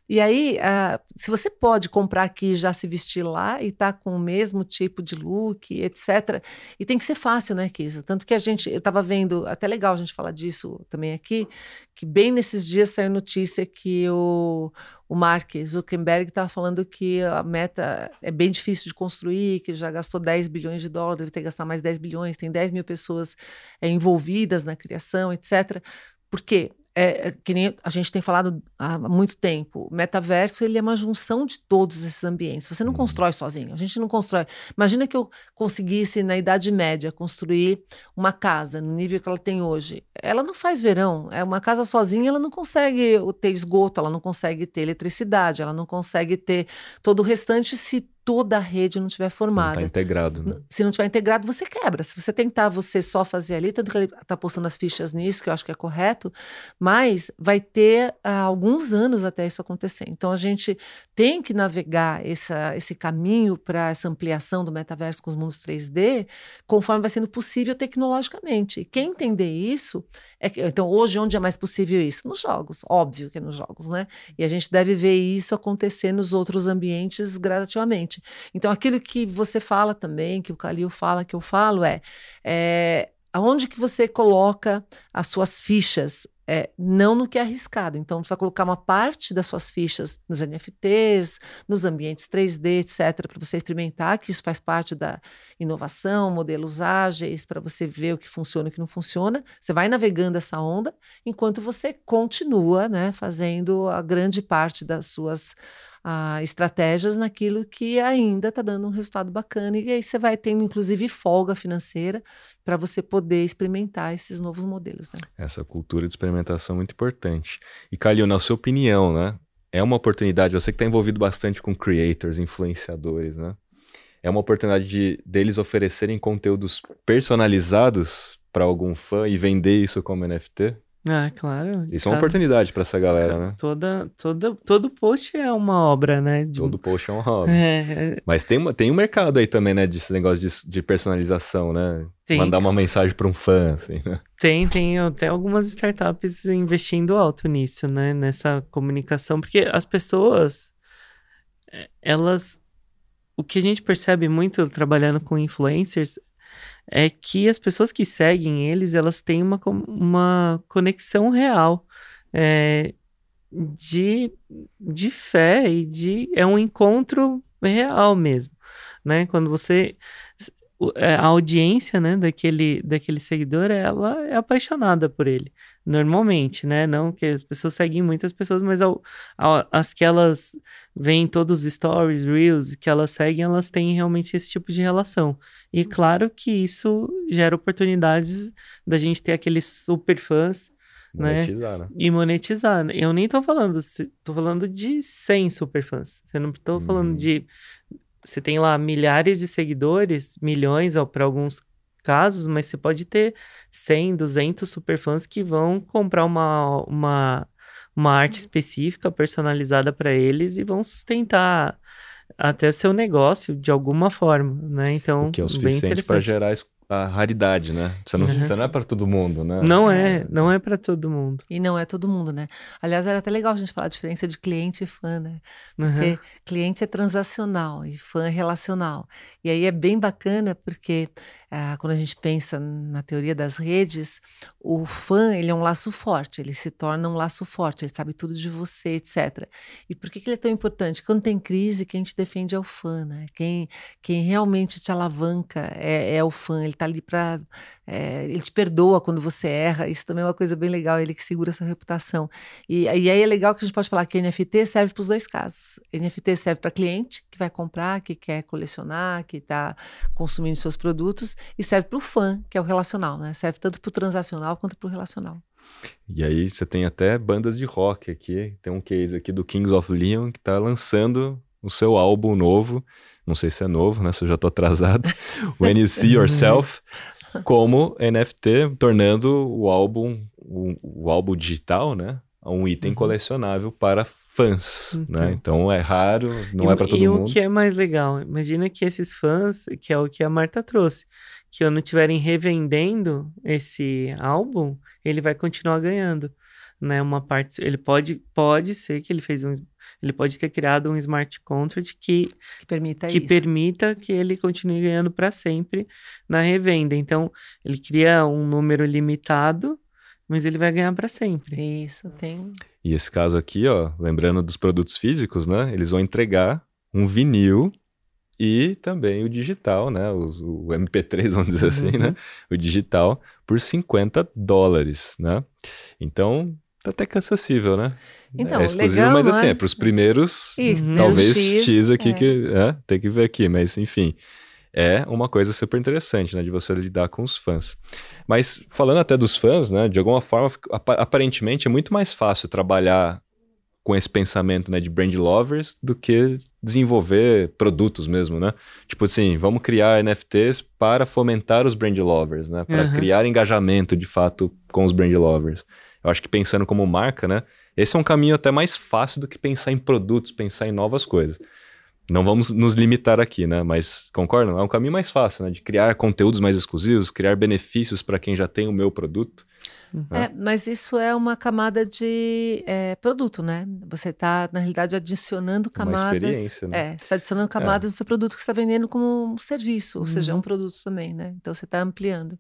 E aí, uh, se você pode comprar aqui já se vestir lá e tá com o mesmo tipo de look, etc. E tem que ser fácil, né, Kisa? Tanto que a gente, eu estava vendo, até legal a gente falar disso também aqui, que bem nesses dias saiu notícia que o, o Mark Zuckerberg estava falando que a meta é bem difícil de construir, que já gastou 10 bilhões de dólares, deve ter gastar mais 10 bilhões, tem 10 mil pessoas é, envolvidas na criação, etc. Por quê? É, é, que nem a gente tem falado há muito tempo, o metaverso ele é uma junção de todos esses ambientes. Você não uhum. constrói sozinho, a gente não constrói. Imagina que eu conseguisse, na Idade Média, construir uma casa no nível que ela tem hoje. Ela não faz verão, é uma casa sozinha, ela não consegue ter esgoto, ela não consegue ter eletricidade, ela não consegue ter todo o restante se toda a rede não estiver formada. Não está integrado. Né? Se não estiver integrado, você quebra. Se você tentar você só fazer ali, tanto que ele está postando as fichas nisso, que eu acho que é correto, mas vai ter ah, alguns anos até isso acontecer. Então a gente tem que navegar essa, esse caminho para essa ampliação do metaverso com os mundos 3D, conforme vai sendo possível tecnologicamente. E quem entender isso, é que, então hoje onde é mais possível isso? Nos jogos, óbvio que é nos jogos, né? E a gente deve ver isso acontecer nos outros ambientes gradativamente. Então, aquilo que você fala também, que o Calil fala, que eu falo, é, é aonde que você coloca as suas fichas é, não no que é arriscado. Então, você vai colocar uma parte das suas fichas nos NFTs, nos ambientes 3D, etc., para você experimentar, que isso faz parte da inovação, modelos ágeis, para você ver o que funciona e o que não funciona. Você vai navegando essa onda, enquanto você continua né, fazendo a grande parte das suas estratégias naquilo que ainda está dando um resultado bacana. E aí você vai tendo, inclusive, folga financeira para você poder experimentar esses novos modelos. Né? Essa cultura de experimentação é muito importante. E, Calil, na sua opinião, né? É uma oportunidade, você que está envolvido bastante com creators, influenciadores, né? É uma oportunidade de deles oferecerem conteúdos personalizados para algum fã e vender isso como NFT? Ah, claro. Isso é uma oportunidade para essa galera, né? Toda, toda, todo post é uma obra, né? De... Todo post é uma obra. É... Mas tem, uma, tem um mercado aí também, né? Desse negócio de, de personalização, né? Tem. Mandar uma mensagem para um fã, assim, né? Tem, tem até algumas startups investindo alto nisso, né? Nessa comunicação. Porque as pessoas, é, elas... O que a gente percebe muito trabalhando com influencers é que as pessoas que seguem eles, elas têm uma, uma conexão real é, de, de fé e de... É um encontro real mesmo, né? Quando você é, a audiência, né, daquele, daquele seguidor, ela é apaixonada por ele, normalmente, né, não que as pessoas seguem muitas pessoas, mas ao, ao, as que elas veem todos os stories, reels, que elas seguem, elas têm realmente esse tipo de relação, e claro que isso gera oportunidades da gente ter aqueles super fãs, né, monetizar, né? E monetizar. Eu nem tô falando, tô falando de 100 super fãs. Eu não tô hum. falando de você tem lá milhares de seguidores, milhões para alguns casos, mas você pode ter 100, 200 superfãs que vão comprar uma, uma, uma arte específica, personalizada para eles e vão sustentar até seu negócio de alguma forma, né? Então, o que é o suficiente para gerar a raridade, né? Você não, você não é para todo mundo, né? Não é, não é para todo mundo. E não é todo mundo, né? Aliás, era até legal a gente falar a diferença de cliente e fã, né? Porque uhum. cliente é transacional e fã é relacional. E aí é bem bacana porque ah, quando a gente pensa na teoria das redes, o fã ele é um laço forte, ele se torna um laço forte, ele sabe tudo de você, etc. E por que, que ele é tão importante? Quando tem crise, quem te defende é o fã, né? Quem, quem realmente te alavanca é, é o fã, ele está ali para. É, ele te perdoa quando você erra, isso também é uma coisa bem legal, ele que segura essa reputação. E, e aí é legal que a gente pode falar que NFT serve para os dois casos. NFT serve para cliente que vai comprar, que quer colecionar, que está consumindo seus produtos, e serve para o fã, que é o relacional, né? Serve tanto para o transacional quanto para o relacional. E aí você tem até bandas de rock aqui. Tem um case aqui do Kings of Leon que está lançando o seu álbum novo. Não sei se é novo, né? Se eu já estou atrasado. When You See Yourself. como NFT, tornando o álbum, o, o álbum digital, né? Um item uhum. colecionável para fãs, né? então. né? Então é raro, não e, é para todo e mundo. E o que é mais legal, imagina que esses fãs, que é o que a Marta trouxe, que quando estiverem revendendo esse álbum, ele vai continuar ganhando, né? Uma parte, ele pode pode ser que ele fez um ele pode ter criado um smart contract que que permita que isso. permita que ele continue ganhando para sempre na revenda. Então, ele cria um número limitado, mas ele vai ganhar para sempre. Isso, tem. E esse caso aqui, ó, lembrando dos produtos físicos, né? Eles vão entregar um vinil e também o digital, né? O, o MP3, vamos dizer assim, né? Uhum. O digital por 50 dólares, né? Então, tá até que acessível, né? Então, é exclusivo, legal, mas assim, é para os primeiros, Isso, talvez X, X aqui é. que é, tem que ver aqui, mas enfim, é uma coisa super interessante, né, de você lidar com os fãs. Mas falando até dos fãs, né, de alguma forma, aparentemente é muito mais fácil trabalhar com esse pensamento, né, de brand lovers do que desenvolver produtos mesmo, né? Tipo assim, vamos criar NFTs para fomentar os brand lovers, né? Para uhum. criar engajamento de fato com os brand lovers. Eu acho que pensando como marca, né? Esse é um caminho até mais fácil do que pensar em produtos, pensar em novas coisas. Não vamos nos limitar aqui, né? Mas concordam? É um caminho mais fácil, né? De criar conteúdos mais exclusivos, criar benefícios para quem já tem o meu produto. É, é, mas isso é uma camada de é, produto, né? Você está, na realidade, adicionando camadas. Uma experiência, né? É, você está adicionando camadas é. no seu produto que você está vendendo como um serviço, ou uhum. seja, é um produto também, né? Então você está ampliando.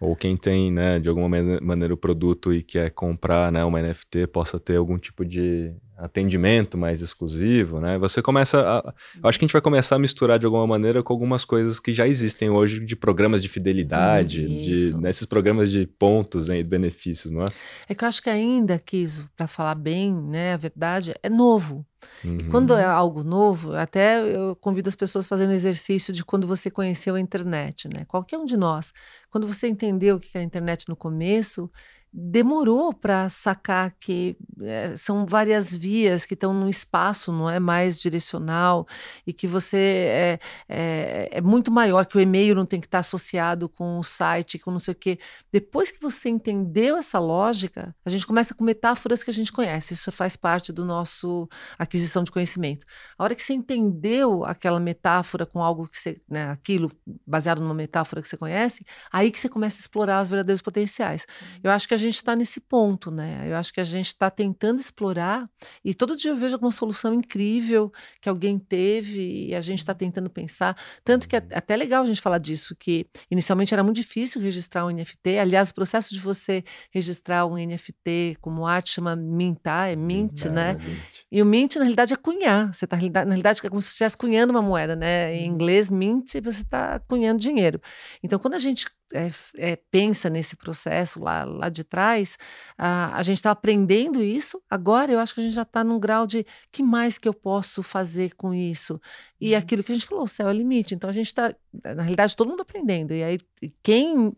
Ou quem tem, né, de alguma maneira o produto e quer comprar, né, uma NFT, possa ter algum tipo de atendimento mais exclusivo, né? Você começa a, eu acho que a gente vai começar a misturar de alguma maneira com algumas coisas que já existem hoje de programas de fidelidade, de nesses programas de pontos né, e benefícios, não é? É que eu acho que ainda que para falar bem, né, a verdade é novo. Uhum. E quando é algo novo, até eu convido as pessoas a fazerem o exercício de quando você conheceu a internet, né? Qualquer um de nós, quando você entendeu o que era a internet no começo, demorou para sacar que é, são várias vias que estão no espaço, não é mais direcional, e que você é, é, é, muito maior, que o e-mail não tem que estar associado com o site, com não sei o quê. Depois que você entendeu essa lógica, a gente começa com metáforas que a gente conhece, isso faz parte do nosso aquisição de conhecimento. A hora que você entendeu aquela metáfora com algo que você, né, aquilo baseado numa metáfora que você conhece, aí que você começa a explorar os verdadeiros potenciais. Eu acho que a gente está nesse ponto, né? Eu acho que a gente está tentando explorar e todo dia eu vejo alguma solução incrível que alguém teve e a gente está tentando pensar. Tanto que é até legal a gente falar disso, que inicialmente era muito difícil registrar um NFT. Aliás, o processo de você registrar um NFT como arte chama mintar, é mint, é, né? É. E o mint, na realidade, é cunhar. Você está na realidade, é como se você estivesse cunhando uma moeda, né? Em uhum. inglês, mint, você está cunhando dinheiro. Então, quando a gente é, é, pensa nesse processo lá, lá de trás, a, a gente está aprendendo isso. Agora eu acho que a gente já está num grau de que mais que eu posso fazer com isso? E uhum. aquilo que a gente falou, o céu é o limite. Então a gente está, na realidade, todo mundo aprendendo. E aí, quem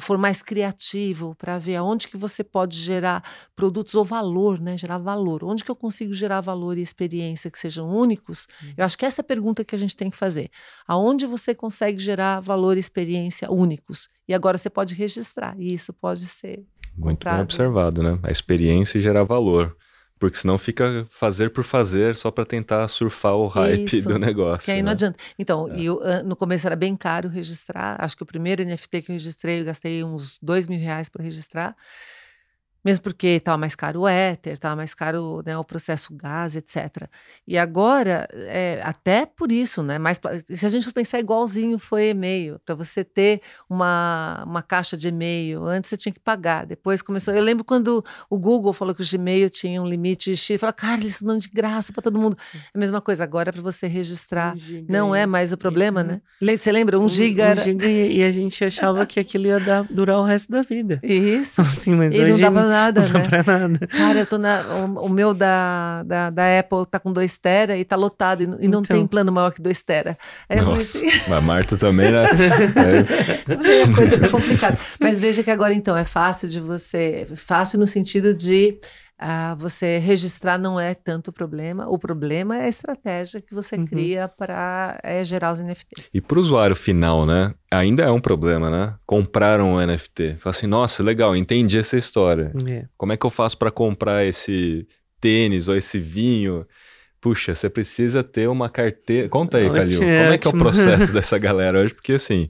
for mais criativo para ver aonde que você pode gerar produtos ou valor, né? Gerar valor. Onde que eu consigo gerar valor e experiência que sejam únicos? Uhum. Eu acho que essa é a pergunta que a gente tem que fazer. Aonde você consegue gerar valor e experiência únicos? E agora você pode registrar. E isso pode ser. Muito comprado. bem observado, né? A experiência e gerar valor. Porque senão fica fazer por fazer só para tentar surfar o hype Isso, do negócio. Que aí né? não adianta. Então, É. eu, ah, no começo era bem caro registrar. Acho que o primeiro NFT que eu registrei, eu gastei uns dois mil reais para registrar. Mesmo porque estava mais caro o éter, estava mais caro né, o processo gás, etc. E agora, é, até por isso, né? Mais, se a gente for pensar igualzinho foi e-mail, para você ter uma, uma caixa de e-mail, antes você tinha que pagar, depois começou. Eu lembro quando o Google falou que o Gmail tinha um limite X, falei, cara, eles estão dando de graça para todo mundo. É a mesma coisa, agora para você registrar. Um Não é mais o problema, Uhum. né? Le- Você lembra? Um, giga Um giga e, e a gente achava que aquilo ia dar, durar o resto da vida. Isso. Assim, mas E hoje não pra nada, não né? pra nada. Cara, eu tô na. O, o meu da, da, da Apple tá com 2 tera e tá lotado, e, e não Então. tem plano maior que 2 tera. Aí eu falei Nossa, assim, a Marta também, né? É, é a coisa tá complicada. Mas veja que agora, então, é fácil de você. Fácil no sentido de. Ah, você registrar não é tanto o problema, o problema é a estratégia que você Uhum. cria para gerar os NFTs. E para o usuário final, né? Ainda é um problema, né? Comprar um NFT. Fala assim, nossa, legal, entendi essa história. É. Como é que eu faço para comprar esse tênis ou esse vinho? Puxa, você precisa ter uma carteira. Conta aí, Ótimo, Calil. Como é que é o processo dessa galera hoje? Porque assim,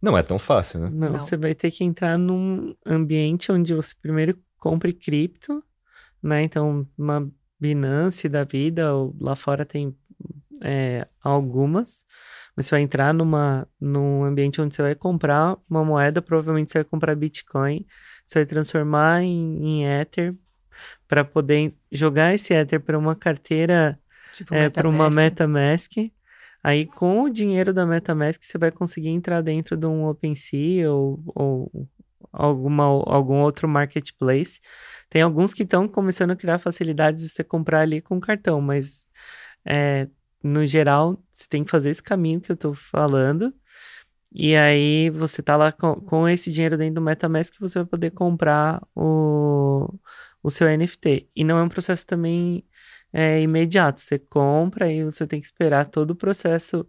não é tão fácil, né? Não, Não. você vai ter que entrar num ambiente onde você primeiro compre cripto, né? Então, uma Binance da vida, lá fora tem é, algumas, mas você vai entrar numa, num ambiente onde você vai comprar uma moeda, provavelmente você vai comprar Bitcoin, você vai transformar em, em Ether para poder jogar esse Ether para uma carteira Tipo, é, para uma MetaMask. MetaMask. Aí, com o dinheiro da MetaMask, você vai conseguir entrar dentro de um OpenSea ou, ou alguma, algum outro marketplace. Tem alguns que estão começando a criar facilidades de você comprar ali com cartão, mas é, no geral, você tem que fazer esse caminho que eu tô falando. E aí, você tá lá com, com esse dinheiro dentro do MetaMask, você vai poder comprar o, o seu NFT. E não é um processo também é imediato. Você compra e você tem que esperar todo o processo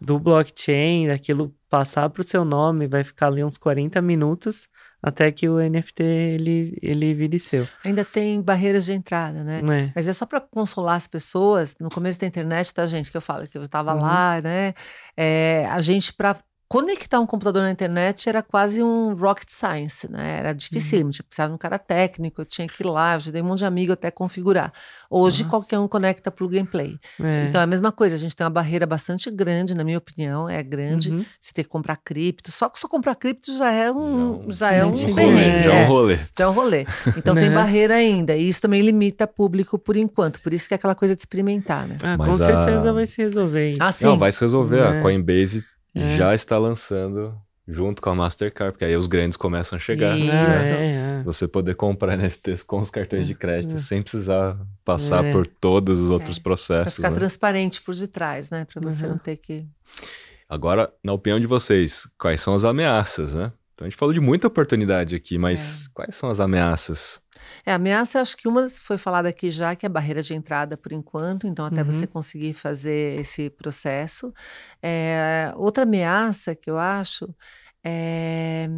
do blockchain, daquilo passar para o seu nome, vai ficar ali uns 40 minutos até que o NFT ele, ele vire seu. Ainda tem barreiras de entrada, né? né? Mas é só para consolar as pessoas. No começo da internet, tá, gente? Que eu falo que eu estava Uhum. lá, né? É, a gente, para conectar um computador na internet, era quase um rocket science, né? Era dificílimo. Uhum. Precisava de um cara técnico, eu tinha que ir lá, ajudei um monte de amigo até configurar. Hoje, Nossa. qualquer um conecta plug and play. É. Então, é a mesma coisa. A gente tem uma barreira bastante grande, na minha opinião, é grande. Uhum. Você tem que comprar cripto. Só que só comprar cripto já é um, Já já é um um rolê, perrengue. já é é. um rolê. Já é um rolê. Então tem Né? barreira ainda. E isso também limita público por enquanto. Por isso que é aquela coisa de experimentar, né? Ah, com a- certeza vai se resolver isso. Ah, sim. Não, vai se resolver. A É. Coinbase É. já está lançando junto com a Mastercard, porque aí os grandes começam a chegar. Isso. Né? é, é. Você poder comprar NFTs com os cartões de crédito sem precisar passar É. por todos os outros Pra processos. ficar né? transparente por detrás, né? Pra você Uhum. não ter que. Agora, na opinião de vocês, quais são as ameaças, né? Então a gente falou de muita oportunidade aqui, mas quais são as ameaças? É, ameaça, acho que uma foi falada aqui já, que é a barreira de entrada por enquanto, então até Uhum. você conseguir fazer esse processo. É, outra ameaça que eu acho é,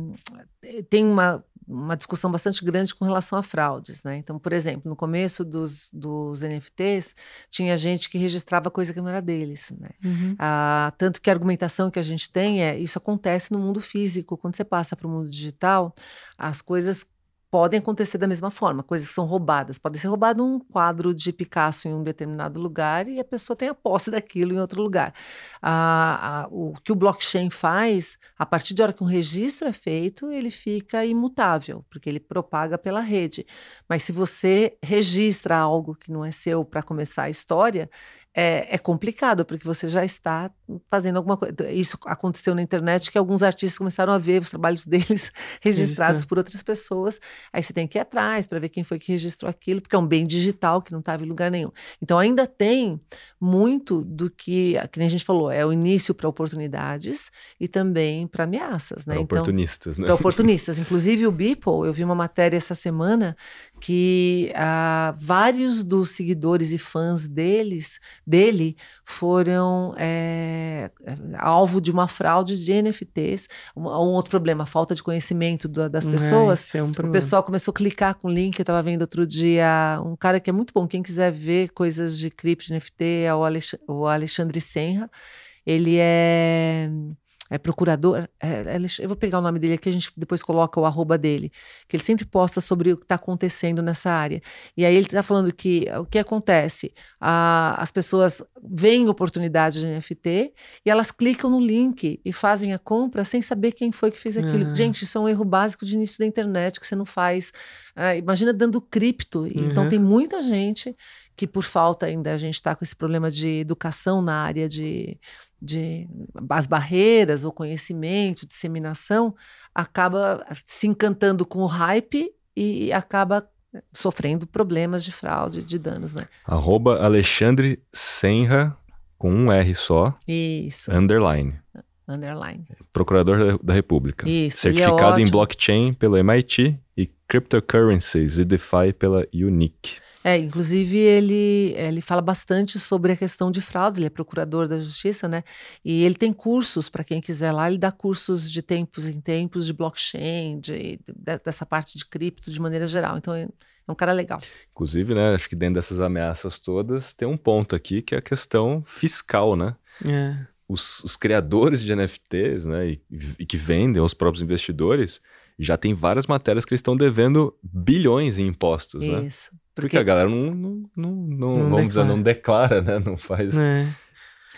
tem uma, uma discussão bastante grande com relação a fraudes, né? Então, por exemplo, no começo dos, dos NFTs, tinha gente que registrava coisa que não era deles, né? Uhum. Ah, tanto que a argumentação que a gente tem é isso acontece no mundo físico. Quando você passa para o mundo digital, as coisas podem acontecer da mesma forma, coisas que são roubadas. Pode ser roubado um quadro de Picasso em um determinado lugar e a pessoa tem a posse daquilo em outro lugar. O que o blockchain faz, a partir de hora que um registro é feito, ele fica imutável, porque ele propaga pela rede. Mas se você registra algo que não é seu para começar a história, é, é, complicado, porque você já está fazendo alguma coisa. Isso aconteceu na internet, que alguns artistas começaram a ver os trabalhos deles registrados por outras pessoas. Aí você tem que ir atrás para ver quem foi que registrou aquilo, porque é um bem digital que não estava em lugar nenhum. Então ainda tem muito do que, que nem a gente falou, é o início para oportunidades e também para ameaças, né? Para então, oportunistas, né? Para oportunistas. Inclusive o Beeple, eu vi uma matéria essa semana que ah, vários dos seguidores e fãs deles dele foram é, alvo de uma fraude de NFTs. Um, um, outro problema, a falta de conhecimento do, das pessoas. É, é um o pessoal começou a clicar com o link. Eu estava vendo outro dia um cara que é muito bom. Quem quiser ver coisas de cripto, de NFT, é o, Alex, o Alexandre Senra. Ele é é procurador, é, é eu vou pegar o nome dele aqui, a gente depois coloca o arroba dele, que ele sempre posta sobre o que está acontecendo nessa área. E aí ele está falando que o que acontece? A, as pessoas veem oportunidade de NFT e elas clicam no link e fazem a compra sem saber quem foi que fez aquilo. Uhum. Gente, isso é um erro básico de início da internet que você não faz. Uh, imagina dando cripto. Então, uhum. Então tem muita gente que por falta ainda a gente está com esse problema de educação na área de, de as barreiras, o conhecimento, disseminação, acaba se encantando com o hype e acaba sofrendo problemas de fraude, de danos, né? Arroba Alexandre Senra, com um R só. Isso. Underline. Underline. Procurador da República. Isso. É Certificado é em blockchain pelo MIT e cryptocurrencies e DeFi pela Unique. É, inclusive ele, ele fala bastante sobre a questão de fraudes, ele é procurador da justiça, né? E ele tem cursos para quem quiser lá, ele dá cursos de tempos em tempos de blockchain, de, de, dessa parte de cripto de maneira geral. Então é um cara legal. Inclusive, né, acho que dentro dessas ameaças todas tem um ponto aqui que é a questão fiscal, né? É. Os, os criadores de NFTs, né, e, e que vendem aos próprios investidores, já tem várias matérias que eles estão devendo bilhões em impostos, Isso, né? Isso. Porque... porque... a galera não, não, não, não, não vamos dizer, não declara, né? Não faz. É.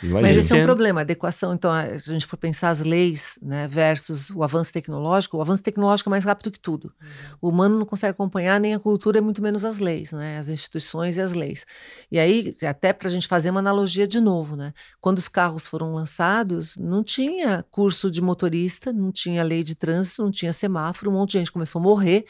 Imagina. Mas esse é um problema, adequação. Então, se a gente for pensar as leis né, versus o avanço tecnológico, o avanço tecnológico é mais rápido que tudo. Uhum. O humano não consegue acompanhar nem a cultura, muito menos as leis, né, as instituições e as leis. E aí, até para a gente fazer uma analogia de novo, né, quando os carros foram lançados, não tinha curso de motorista, não tinha lei de trânsito, não tinha semáforo, um monte de gente começou a morrer.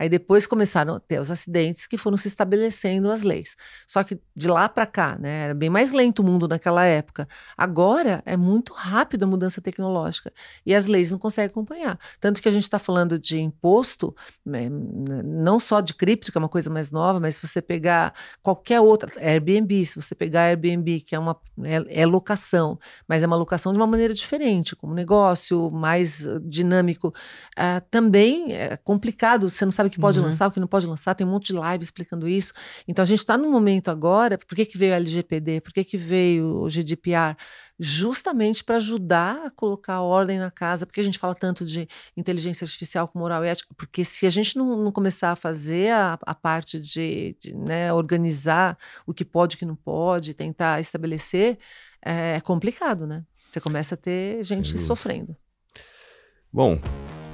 Aí depois começaram a ter os acidentes que foram se estabelecendo as leis. Só que de lá para cá, né, era bem mais lento o mundo naquela época. Agora é muito rápido a mudança tecnológica e as leis não conseguem acompanhar. Tanto que a gente está falando de imposto, né, não só de cripto, que é uma coisa mais nova, mas se você pegar qualquer outra, Airbnb, se você pegar Airbnb, que é uma é, é locação, mas é uma locação de uma maneira diferente, como negócio mais dinâmico, uh, também é complicado. Você não sabe o que pode uhum. lançar, o que não pode lançar. Tem um monte de live explicando isso. Então a gente está num momento agora. Por que, que veio o LGPD? Por que, que veio o GDPR? Justamente para ajudar a colocar ordem na casa, porque a gente fala tanto de inteligência artificial com moral e ética, porque se a gente não, não começar a fazer a, a parte de, de né, organizar o que pode e o que não pode, tentar estabelecer, é, é complicado, né? Você começa a ter gente sofrendo. Bom,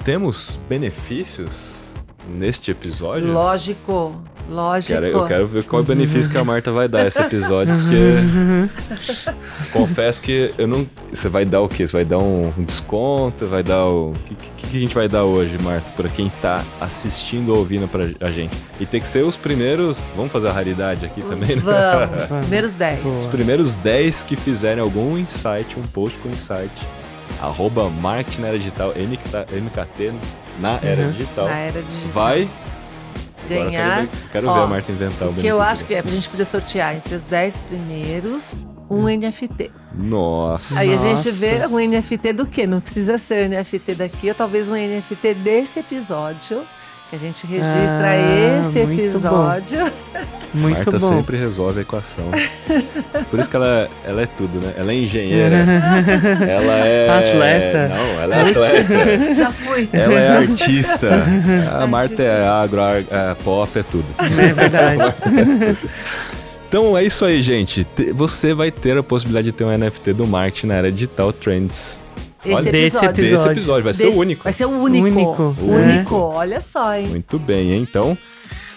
temos benefícios neste episódio? Lógico, lógico. Quero, eu quero ver qual é o benefício que a Marta vai dar esse episódio, porque confesso que eu não. Você vai dar o quê? Você vai dar um, desconto? Vai dar o. O que, que, que, a gente vai dar hoje, Marta, para quem tá assistindo ou ouvindo pra a gente? E tem que ser os primeiros. Vamos fazer a raridade aqui também, né? Vamos, os primeiros 10. Os primeiros 10 que fizerem algum insight, um post com insight. Arroba marketing digital, MKT na era uhum. digital. Na era digital. Vai ganhar. quero ver, quero Ó, ver a Marta inventar o Que eu acho que é, a gente podia sortear entre os 10 primeiros um hum. NFT. Nossa. Aí a gente vê um NFT do quê? Não precisa ser o NFT daqui, ou talvez um NFT desse episódio que a gente registra ah, esse episódio. Bom. Muito Marta bom. sempre resolve a equação. Por isso que ela, ela é tudo, né? Ela é engenheira. ela é. Atleta. Não, ela é atleta. Já fui. Ela é artista. A Marta é agro, a pop, é tudo. É verdade. Então é isso aí, gente. Você vai ter a possibilidade de ter um NFT do marketing na era digital Trends esse desse episódio. Desse episódio, vai desse, ser o único. Vai ser o único. Único. Único, é. olha só, hein? Muito bem, hein? Então,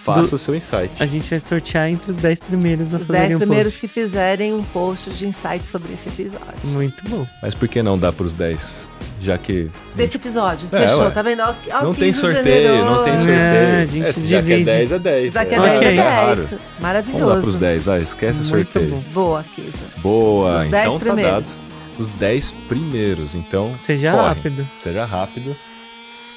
faça Do, seu insight. A gente vai sortear entre os 10 primeiros a Os 10 um primeiros post. que fizerem um post de insight sobre esse episódio. Muito bom. Mas por que não dá pros 10? Já que. Desse episódio. É, Fechou, ué. tá vendo? Ó, ó, não tem sorteio, não tem sorteio. É, a gente é, já que é 10, é 10. Já que é, é 10 okay. é 10. Maravilhoso. Vamos lá pros 10, vai. Esquece o sorteio. Bom. Boa, Kisa. Boa, Os 10 então primeiros. tá dado os 10 primeiros. Então, seja corre. rápido. Seja rápido.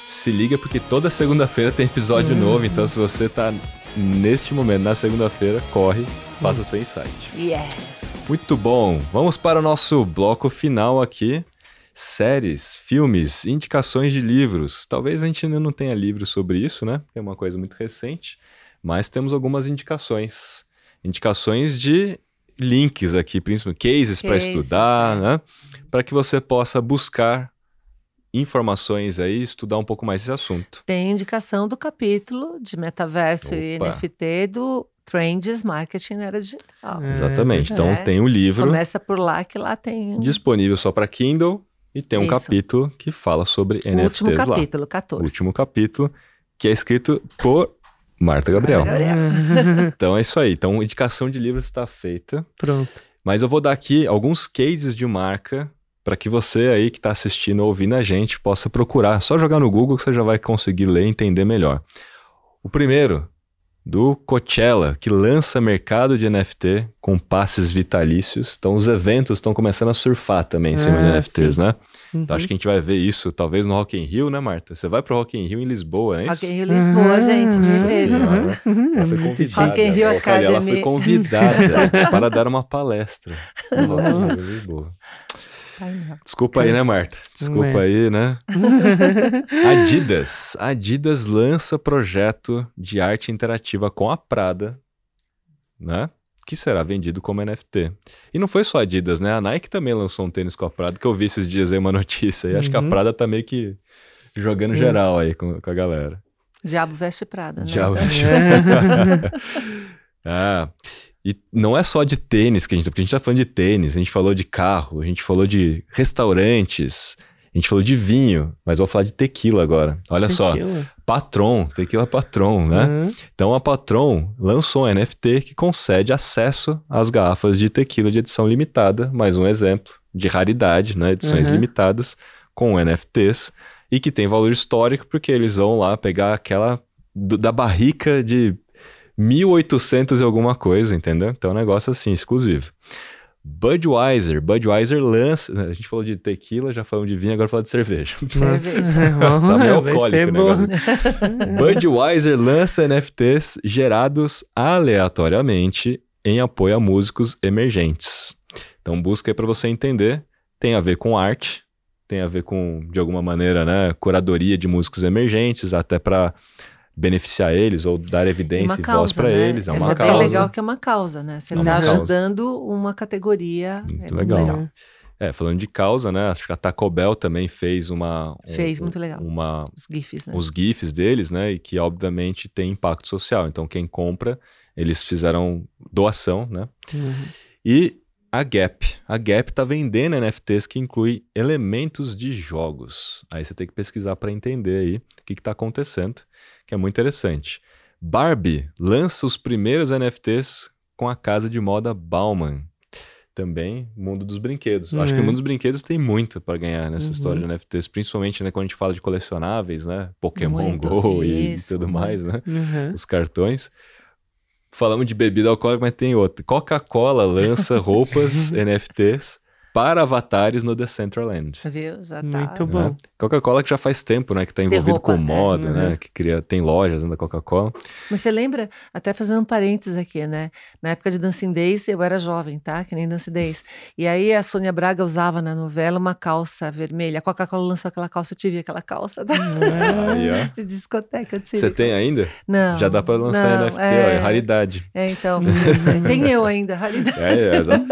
Se liga porque toda segunda-feira tem episódio uhum. novo. Então, se você tá neste momento, na segunda-feira, corre, faça seu insight. Yes. Muito bom. Vamos para o nosso bloco final aqui. Séries, filmes, indicações de livros. Talvez a gente ainda não tenha livro sobre isso, né? É uma coisa muito recente, mas temos algumas indicações. Indicações de links aqui, principalmente cases para estudar, é. né? Para que você possa buscar informações aí, estudar um pouco mais esse assunto. Tem indicação do capítulo de metaverso Opa. e NFT do Trends Marketing na Era Digital. É, Exatamente. Então é. tem o um livro. Começa por lá que lá tem. Disponível só para Kindle e tem um Isso. capítulo que fala sobre o NFTs último lá. capítulo, 14. O último capítulo que é escrito por Marta Gabriel. Marta Gabriel. então é isso aí. Então, indicação de livros está feita. Pronto. Mas eu vou dar aqui alguns cases de marca para que você aí que está assistindo ou ouvindo a gente possa procurar. Só jogar no Google que você já vai conseguir ler e entender melhor. O primeiro, do Coachella, que lança mercado de NFT com passes vitalícios. Então, os eventos estão começando a surfar também em cima de ah, NFTs, sim. né? Uhum. Então, acho que a gente vai ver isso talvez no Rock in Rio, né, Marta? Você vai pro Rock in Rio em Lisboa, é isso? Rock in Rio Lisboa, uhum. gente, me veja. Ela foi convidada. Rock in Rio Academy. Ela foi convidada para dar uma palestra no Rock in Rio Lisboa. Desculpa aí, né, Marta? Desculpa é. aí, né? Adidas. Adidas lança projeto de arte interativa com a Prada, né? Que será vendido como NFT. E não foi só a Adidas, né? A Nike também lançou um tênis com a Prada, que eu vi esses dias aí uma notícia. E uhum. acho que a uhum. Prada tá meio que jogando uhum. geral aí com, com a galera. Diabo veste Prada, né? Diabo veste Prada. ah, e não é só de tênis que a gente, porque a gente tá falando de tênis, a gente falou de carro, a gente falou de restaurantes, a gente falou de vinho, mas vou falar de tequila agora. Olha tequila. só, Patron, tequila Patron, né? Uhum. Então a Patron lançou um NFT que concede acesso às garrafas de tequila de edição limitada, mais um exemplo de raridade, né? Edições uhum. limitadas com NFTs e que tem valor histórico porque eles vão lá pegar aquela do, da barrica de 1800 e alguma coisa, entendeu? Então é um negócio assim, exclusivo. Budweiser, Budweiser lança. A gente falou de tequila, já falamos de vinho, agora falamos de cerveja. Cerveja. tá meio alcoólico o. Budweiser lança NFTs gerados aleatoriamente em apoio a músicos emergentes. Então busca aí para você entender. Tem a ver com arte, tem a ver com, de alguma maneira, né, curadoria de músicos emergentes, até para beneficiar eles ou dar evidência e, voz para né? eles. É uma Essa causa. é bem legal que é uma causa, né? Você está é ajudando uma categoria. Muito é legal. legal. É, falando de causa, né? Acho que a Taco Bell também fez uma. Fez, um, muito legal. Uma, os GIFs, né? Os GIFs deles, né? E que obviamente tem impacto social. Então, quem compra, eles fizeram doação, né? Uhum. E a Gap. A Gap está vendendo NFTs que inclui elementos de jogos. Aí você tem que pesquisar para entender aí o que está acontecendo, que é muito interessante. Barbie lança os primeiros NFTs com a casa de moda Bauman. Também mundo dos brinquedos. Uhum. Acho que o mundo dos brinquedos tem muito para ganhar nessa uhum. história de NFTs, principalmente né, quando a gente fala de colecionáveis, né? Pokémon muito Go isso, e tudo mais, né? Uhum. Os cartões. Falamos de bebida alcoólica, mas tem outra. Coca-Cola lança roupas NFTs para avatares no Decentraland. Viu? Já tá. Muito bom. Né? Coca-Cola que já faz tempo, né? Que está envolvido roupa, com moda, é. né? Uhum. Que cria, tem lojas da Coca-Cola. Mas você lembra, até fazendo um parênteses aqui, né? Na época de Dancing Days, eu era jovem, tá? Que nem Dancing Days. E aí a Sônia Braga usava na novela uma calça vermelha. A Coca-Cola lançou aquela calça, eu tive aquela calça da... aí, de discoteca. Você tem ainda? Não. Já dá para lançar não, NFT, é... ó, é raridade. É, então. tem eu ainda, raridade. É, é, exato.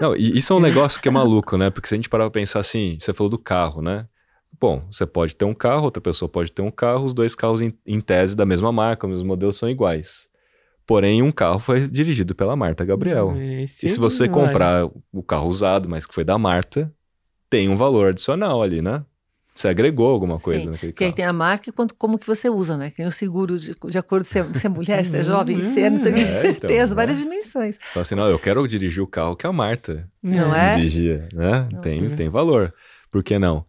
Não, e isso é um negócio que é maluco, né? Porque se a gente parar pra pensar assim, você falou do carro, né? Bom, você pode ter um carro, outra pessoa pode ter um carro, os dois carros em, em tese da mesma marca, os modelos são iguais. Porém, um carro foi dirigido pela Marta Gabriel. Esse e se você comprar o carro usado, mas que foi da Marta, tem um valor adicional ali, né? Você agregou alguma coisa Sim, naquele carro. Que tem a marca e quanto, como que você usa, né? Tem o seguro de, de acordo se é, se é mulher, se é jovem, se é não sei o é, então, Tem as né? várias dimensões. Então assim, não, eu quero dirigir o carro que a Marta não é? dirigia, né? Não. Tem, tem valor. Por que não?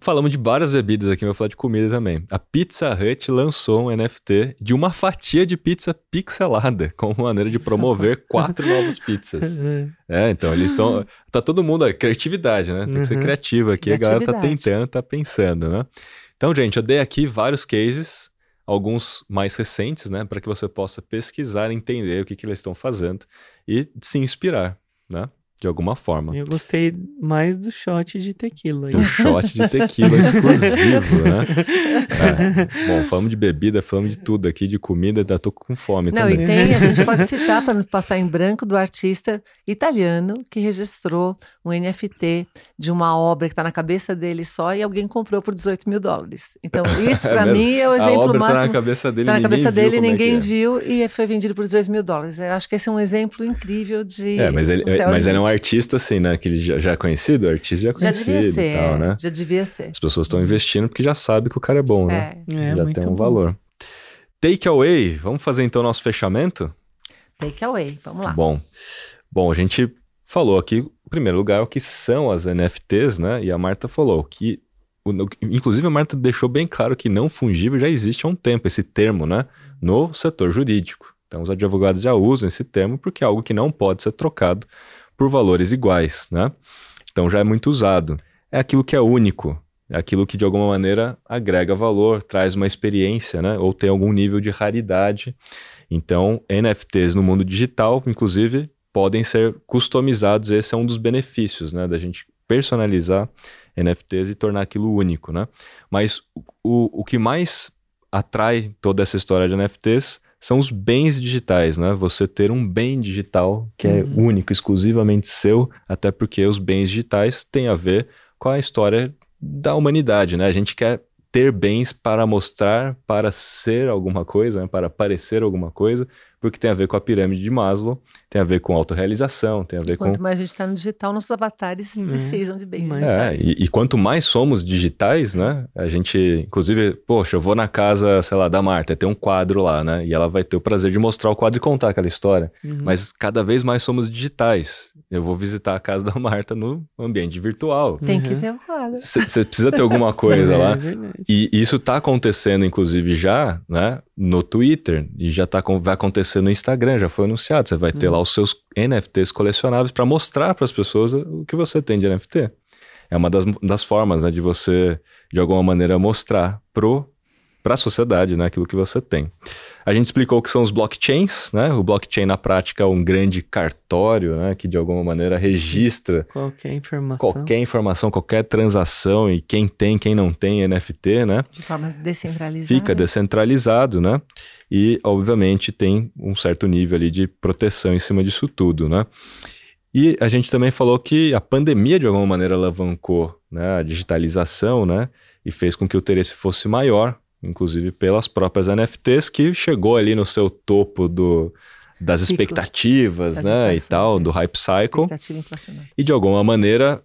Falamos de várias bebidas aqui, vou falar de comida também. A Pizza Hut lançou um NFT de uma fatia de pizza pixelada, como maneira de promover quatro novas pizzas. É, então eles estão. Tá todo mundo. Criatividade, né? Tem que ser uhum. criativo aqui. A galera tá tentando, tá pensando, né? Então, gente, eu dei aqui vários cases, alguns mais recentes, né? Para que você possa pesquisar, entender o que, que eles estão fazendo e se inspirar. né? De alguma forma. Eu gostei mais do shot de tequila. Um shot de tequila exclusivo, né? É. Bom, falamos de bebida, falamos de tudo aqui, de comida, ainda tô com fome Não, também. e tem, a gente pode citar, para não passar em branco, do artista italiano que registrou um NFT de uma obra que está na cabeça dele só e alguém comprou por 18 mil dólares. Então, isso para mesmo? mim é o A exemplo obra máximo. tá na cabeça dele, Tá na ninguém cabeça viu dele, como é ninguém é. viu e foi vendido por 18 mil dólares. Eu acho que esse é um exemplo incrível de. É, mas ele, céu mas ele é um. Artista, assim, né? Que ele já, já é conhecido, artista já é Já conhecido devia ser, e tal, né? já devia ser. As pessoas estão investindo porque já sabem que o cara é bom, né? É. É, já muito tem um bom. valor. Take away, vamos fazer então nosso fechamento? Take away, vamos lá. Bom, bom, a gente falou aqui, em primeiro lugar, o que são as NFTs, né? E a Marta falou que, inclusive a Marta deixou bem claro que não fungível já existe há um tempo, esse termo, né? No setor jurídico. Então os advogados já usam esse termo porque é algo que não pode ser trocado por valores iguais, né? Então já é muito usado. É aquilo que é único, é aquilo que de alguma maneira agrega valor, traz uma experiência, né? Ou tem algum nível de raridade. Então, NFTs no mundo digital, inclusive, podem ser customizados. Esse é um dos benefícios, né? Da gente personalizar NFTs e tornar aquilo único, né? Mas o, o que mais atrai toda essa história de NFTs são os bens digitais, né? Você ter um bem digital que é Uhum. único, exclusivamente seu, até porque os bens digitais têm a ver com a história da humanidade, né? A gente quer ter bens para mostrar, para ser alguma coisa, né? para parecer alguma coisa, porque tem a ver com a pirâmide de Maslow, tem a ver com autorrealização, tem a ver com Quanto mais a gente está no digital, nossos avatares É. precisam de bens é, e, e quanto mais somos digitais, né? A gente, inclusive, poxa, eu vou na casa, sei lá, da Marta, tem um quadro lá, né? E ela vai ter o prazer de mostrar o quadro e contar aquela história. Uhum. Mas cada vez mais somos digitais. Eu vou visitar a casa da Marta no ambiente virtual. Tem que Uhum. ter o quadro. Você precisa ter alguma coisa é, lá. É. E isso tá acontecendo, inclusive, já, né? No Twitter. E já tá, vai acontecer no Instagram, já foi anunciado. Você vai ter lá os seus NFTs colecionáveis para mostrar para as pessoas o que você tem de NFT. É uma das, das formas, né? De você, de alguma maneira, mostrar pro para a sociedade, né, aquilo que você tem. A gente explicou o que são os blockchains, né? O blockchain na prática é um grande cartório, né, que de alguma maneira registra Qualquer informação. qualquer informação, qualquer transação e quem tem, quem não tem NFT, né? De forma descentralizada. Fica descentralizado, né? E, obviamente, tem um certo nível ali de proteção em cima disso tudo, né? E a gente também falou que a pandemia, de alguma maneira, alavancou né, a digitalização, né? E fez com que o interesse fosse maior, inclusive pelas próprias NFTs, que chegou ali no seu topo do, das Pico. expectativas, Das né? E tal, é. do hype cycle. E de alguma maneira,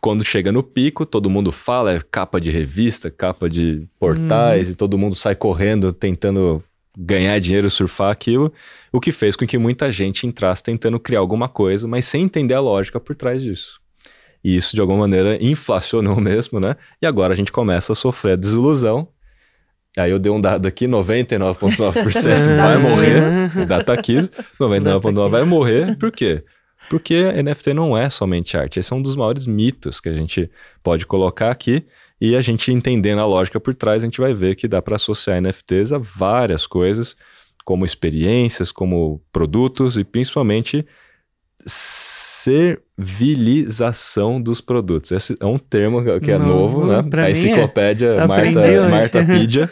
quando chega no pico, todo mundo fala, é capa de revista, capa de portais, e todo mundo sai correndo tentando ganhar dinheiro, surfar aquilo, o que fez com que muita gente entrasse tentando criar alguma coisa, mas sem entender a lógica por trás disso. E isso, de alguma maneira, inflacionou mesmo, né? E agora a gente começa a sofrer a desilusão. Aí eu dei um dado aqui, 99,9% vai morrer. O data 15, 99,9% vai morrer. Por quê? Porque NFT não é somente arte. Esse é um dos maiores mitos que a gente pode colocar aqui. E a gente entendendo a lógica por trás, a gente vai ver que dá para associar NFTs a várias coisas, como experiências, como produtos e principalmente servilização dos produtos. Esse é um termo que é Novo, novo, né? A mim é. enciclopédia Aprendi Marta, hoje. Martapedia,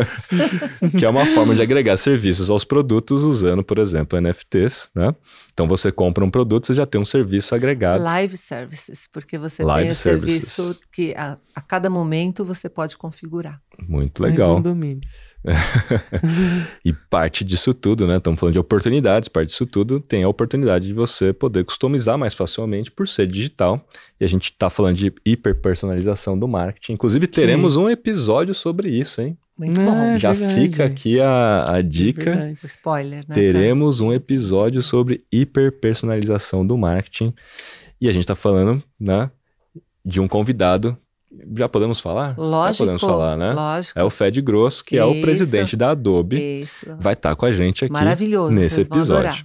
que é uma forma de agregar serviços aos produtos usando, por exemplo, NFTs, né? Então você compra um produto, você já tem um serviço agregado. Live services, porque você Live tem o serviço que a, a cada momento você pode configurar. Muito Mais legal. um domínio. E parte disso tudo, né? Estamos falando de oportunidades, parte disso tudo tem a oportunidade de você poder customizar mais facilmente por ser digital. E a gente está falando de hiperpersonalização do marketing. Inclusive, teremos um episódio sobre isso, hein? Muito Ah, bom. É Já verdade. fica aqui a, a dica. O spoiler, né? Teremos um episódio sobre hiperpersonalização do marketing. E a gente está falando, né, de um convidado. Já podemos falar? Lógico. Já podemos falar, né? Lógico. É o Fed Grosso, que é o Isso. presidente da Adobe. Isso. Vai estar com a gente aqui Maravilhoso. nesse episódio.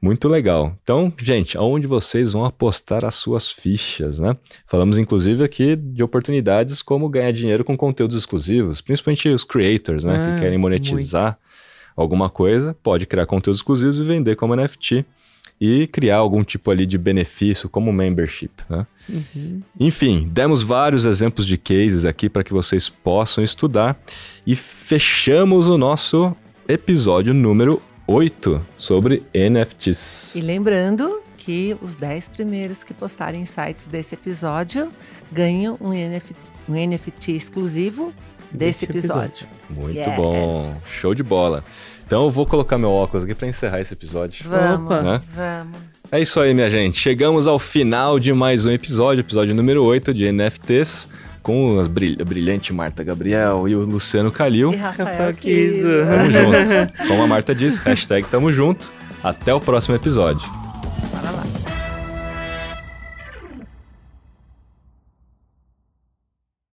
Muito legal. Então, gente, aonde vocês vão apostar as suas fichas, né? Falamos inclusive aqui de oportunidades como ganhar dinheiro com conteúdos exclusivos, principalmente os creators, né, Ah, que querem monetizar alguma coisa, pode criar conteúdos exclusivos e vender como NFT. E criar algum tipo ali de benefício como membership, né? Uhum. Enfim, demos vários exemplos de cases aqui para que vocês possam estudar e fechamos o nosso episódio número 8 sobre NFTs. E lembrando que os 10 primeiros que postarem em sites desse episódio ganham um NFT, um NFT exclusivo desse, episódio. episódio. Muito yes. bom, show de bola. Então eu vou colocar meu óculos aqui para encerrar esse episódio. Vamos, né? vamos. É isso aí, minha gente. Chegamos ao final de mais um episódio, episódio número 8 de NFTs, com a brilhante Marta Gabriel e o Luciano Calil. E Rafael Kiso. Tamo junto. Como a Marta disse, hashtag tamo junto. Até o próximo episódio.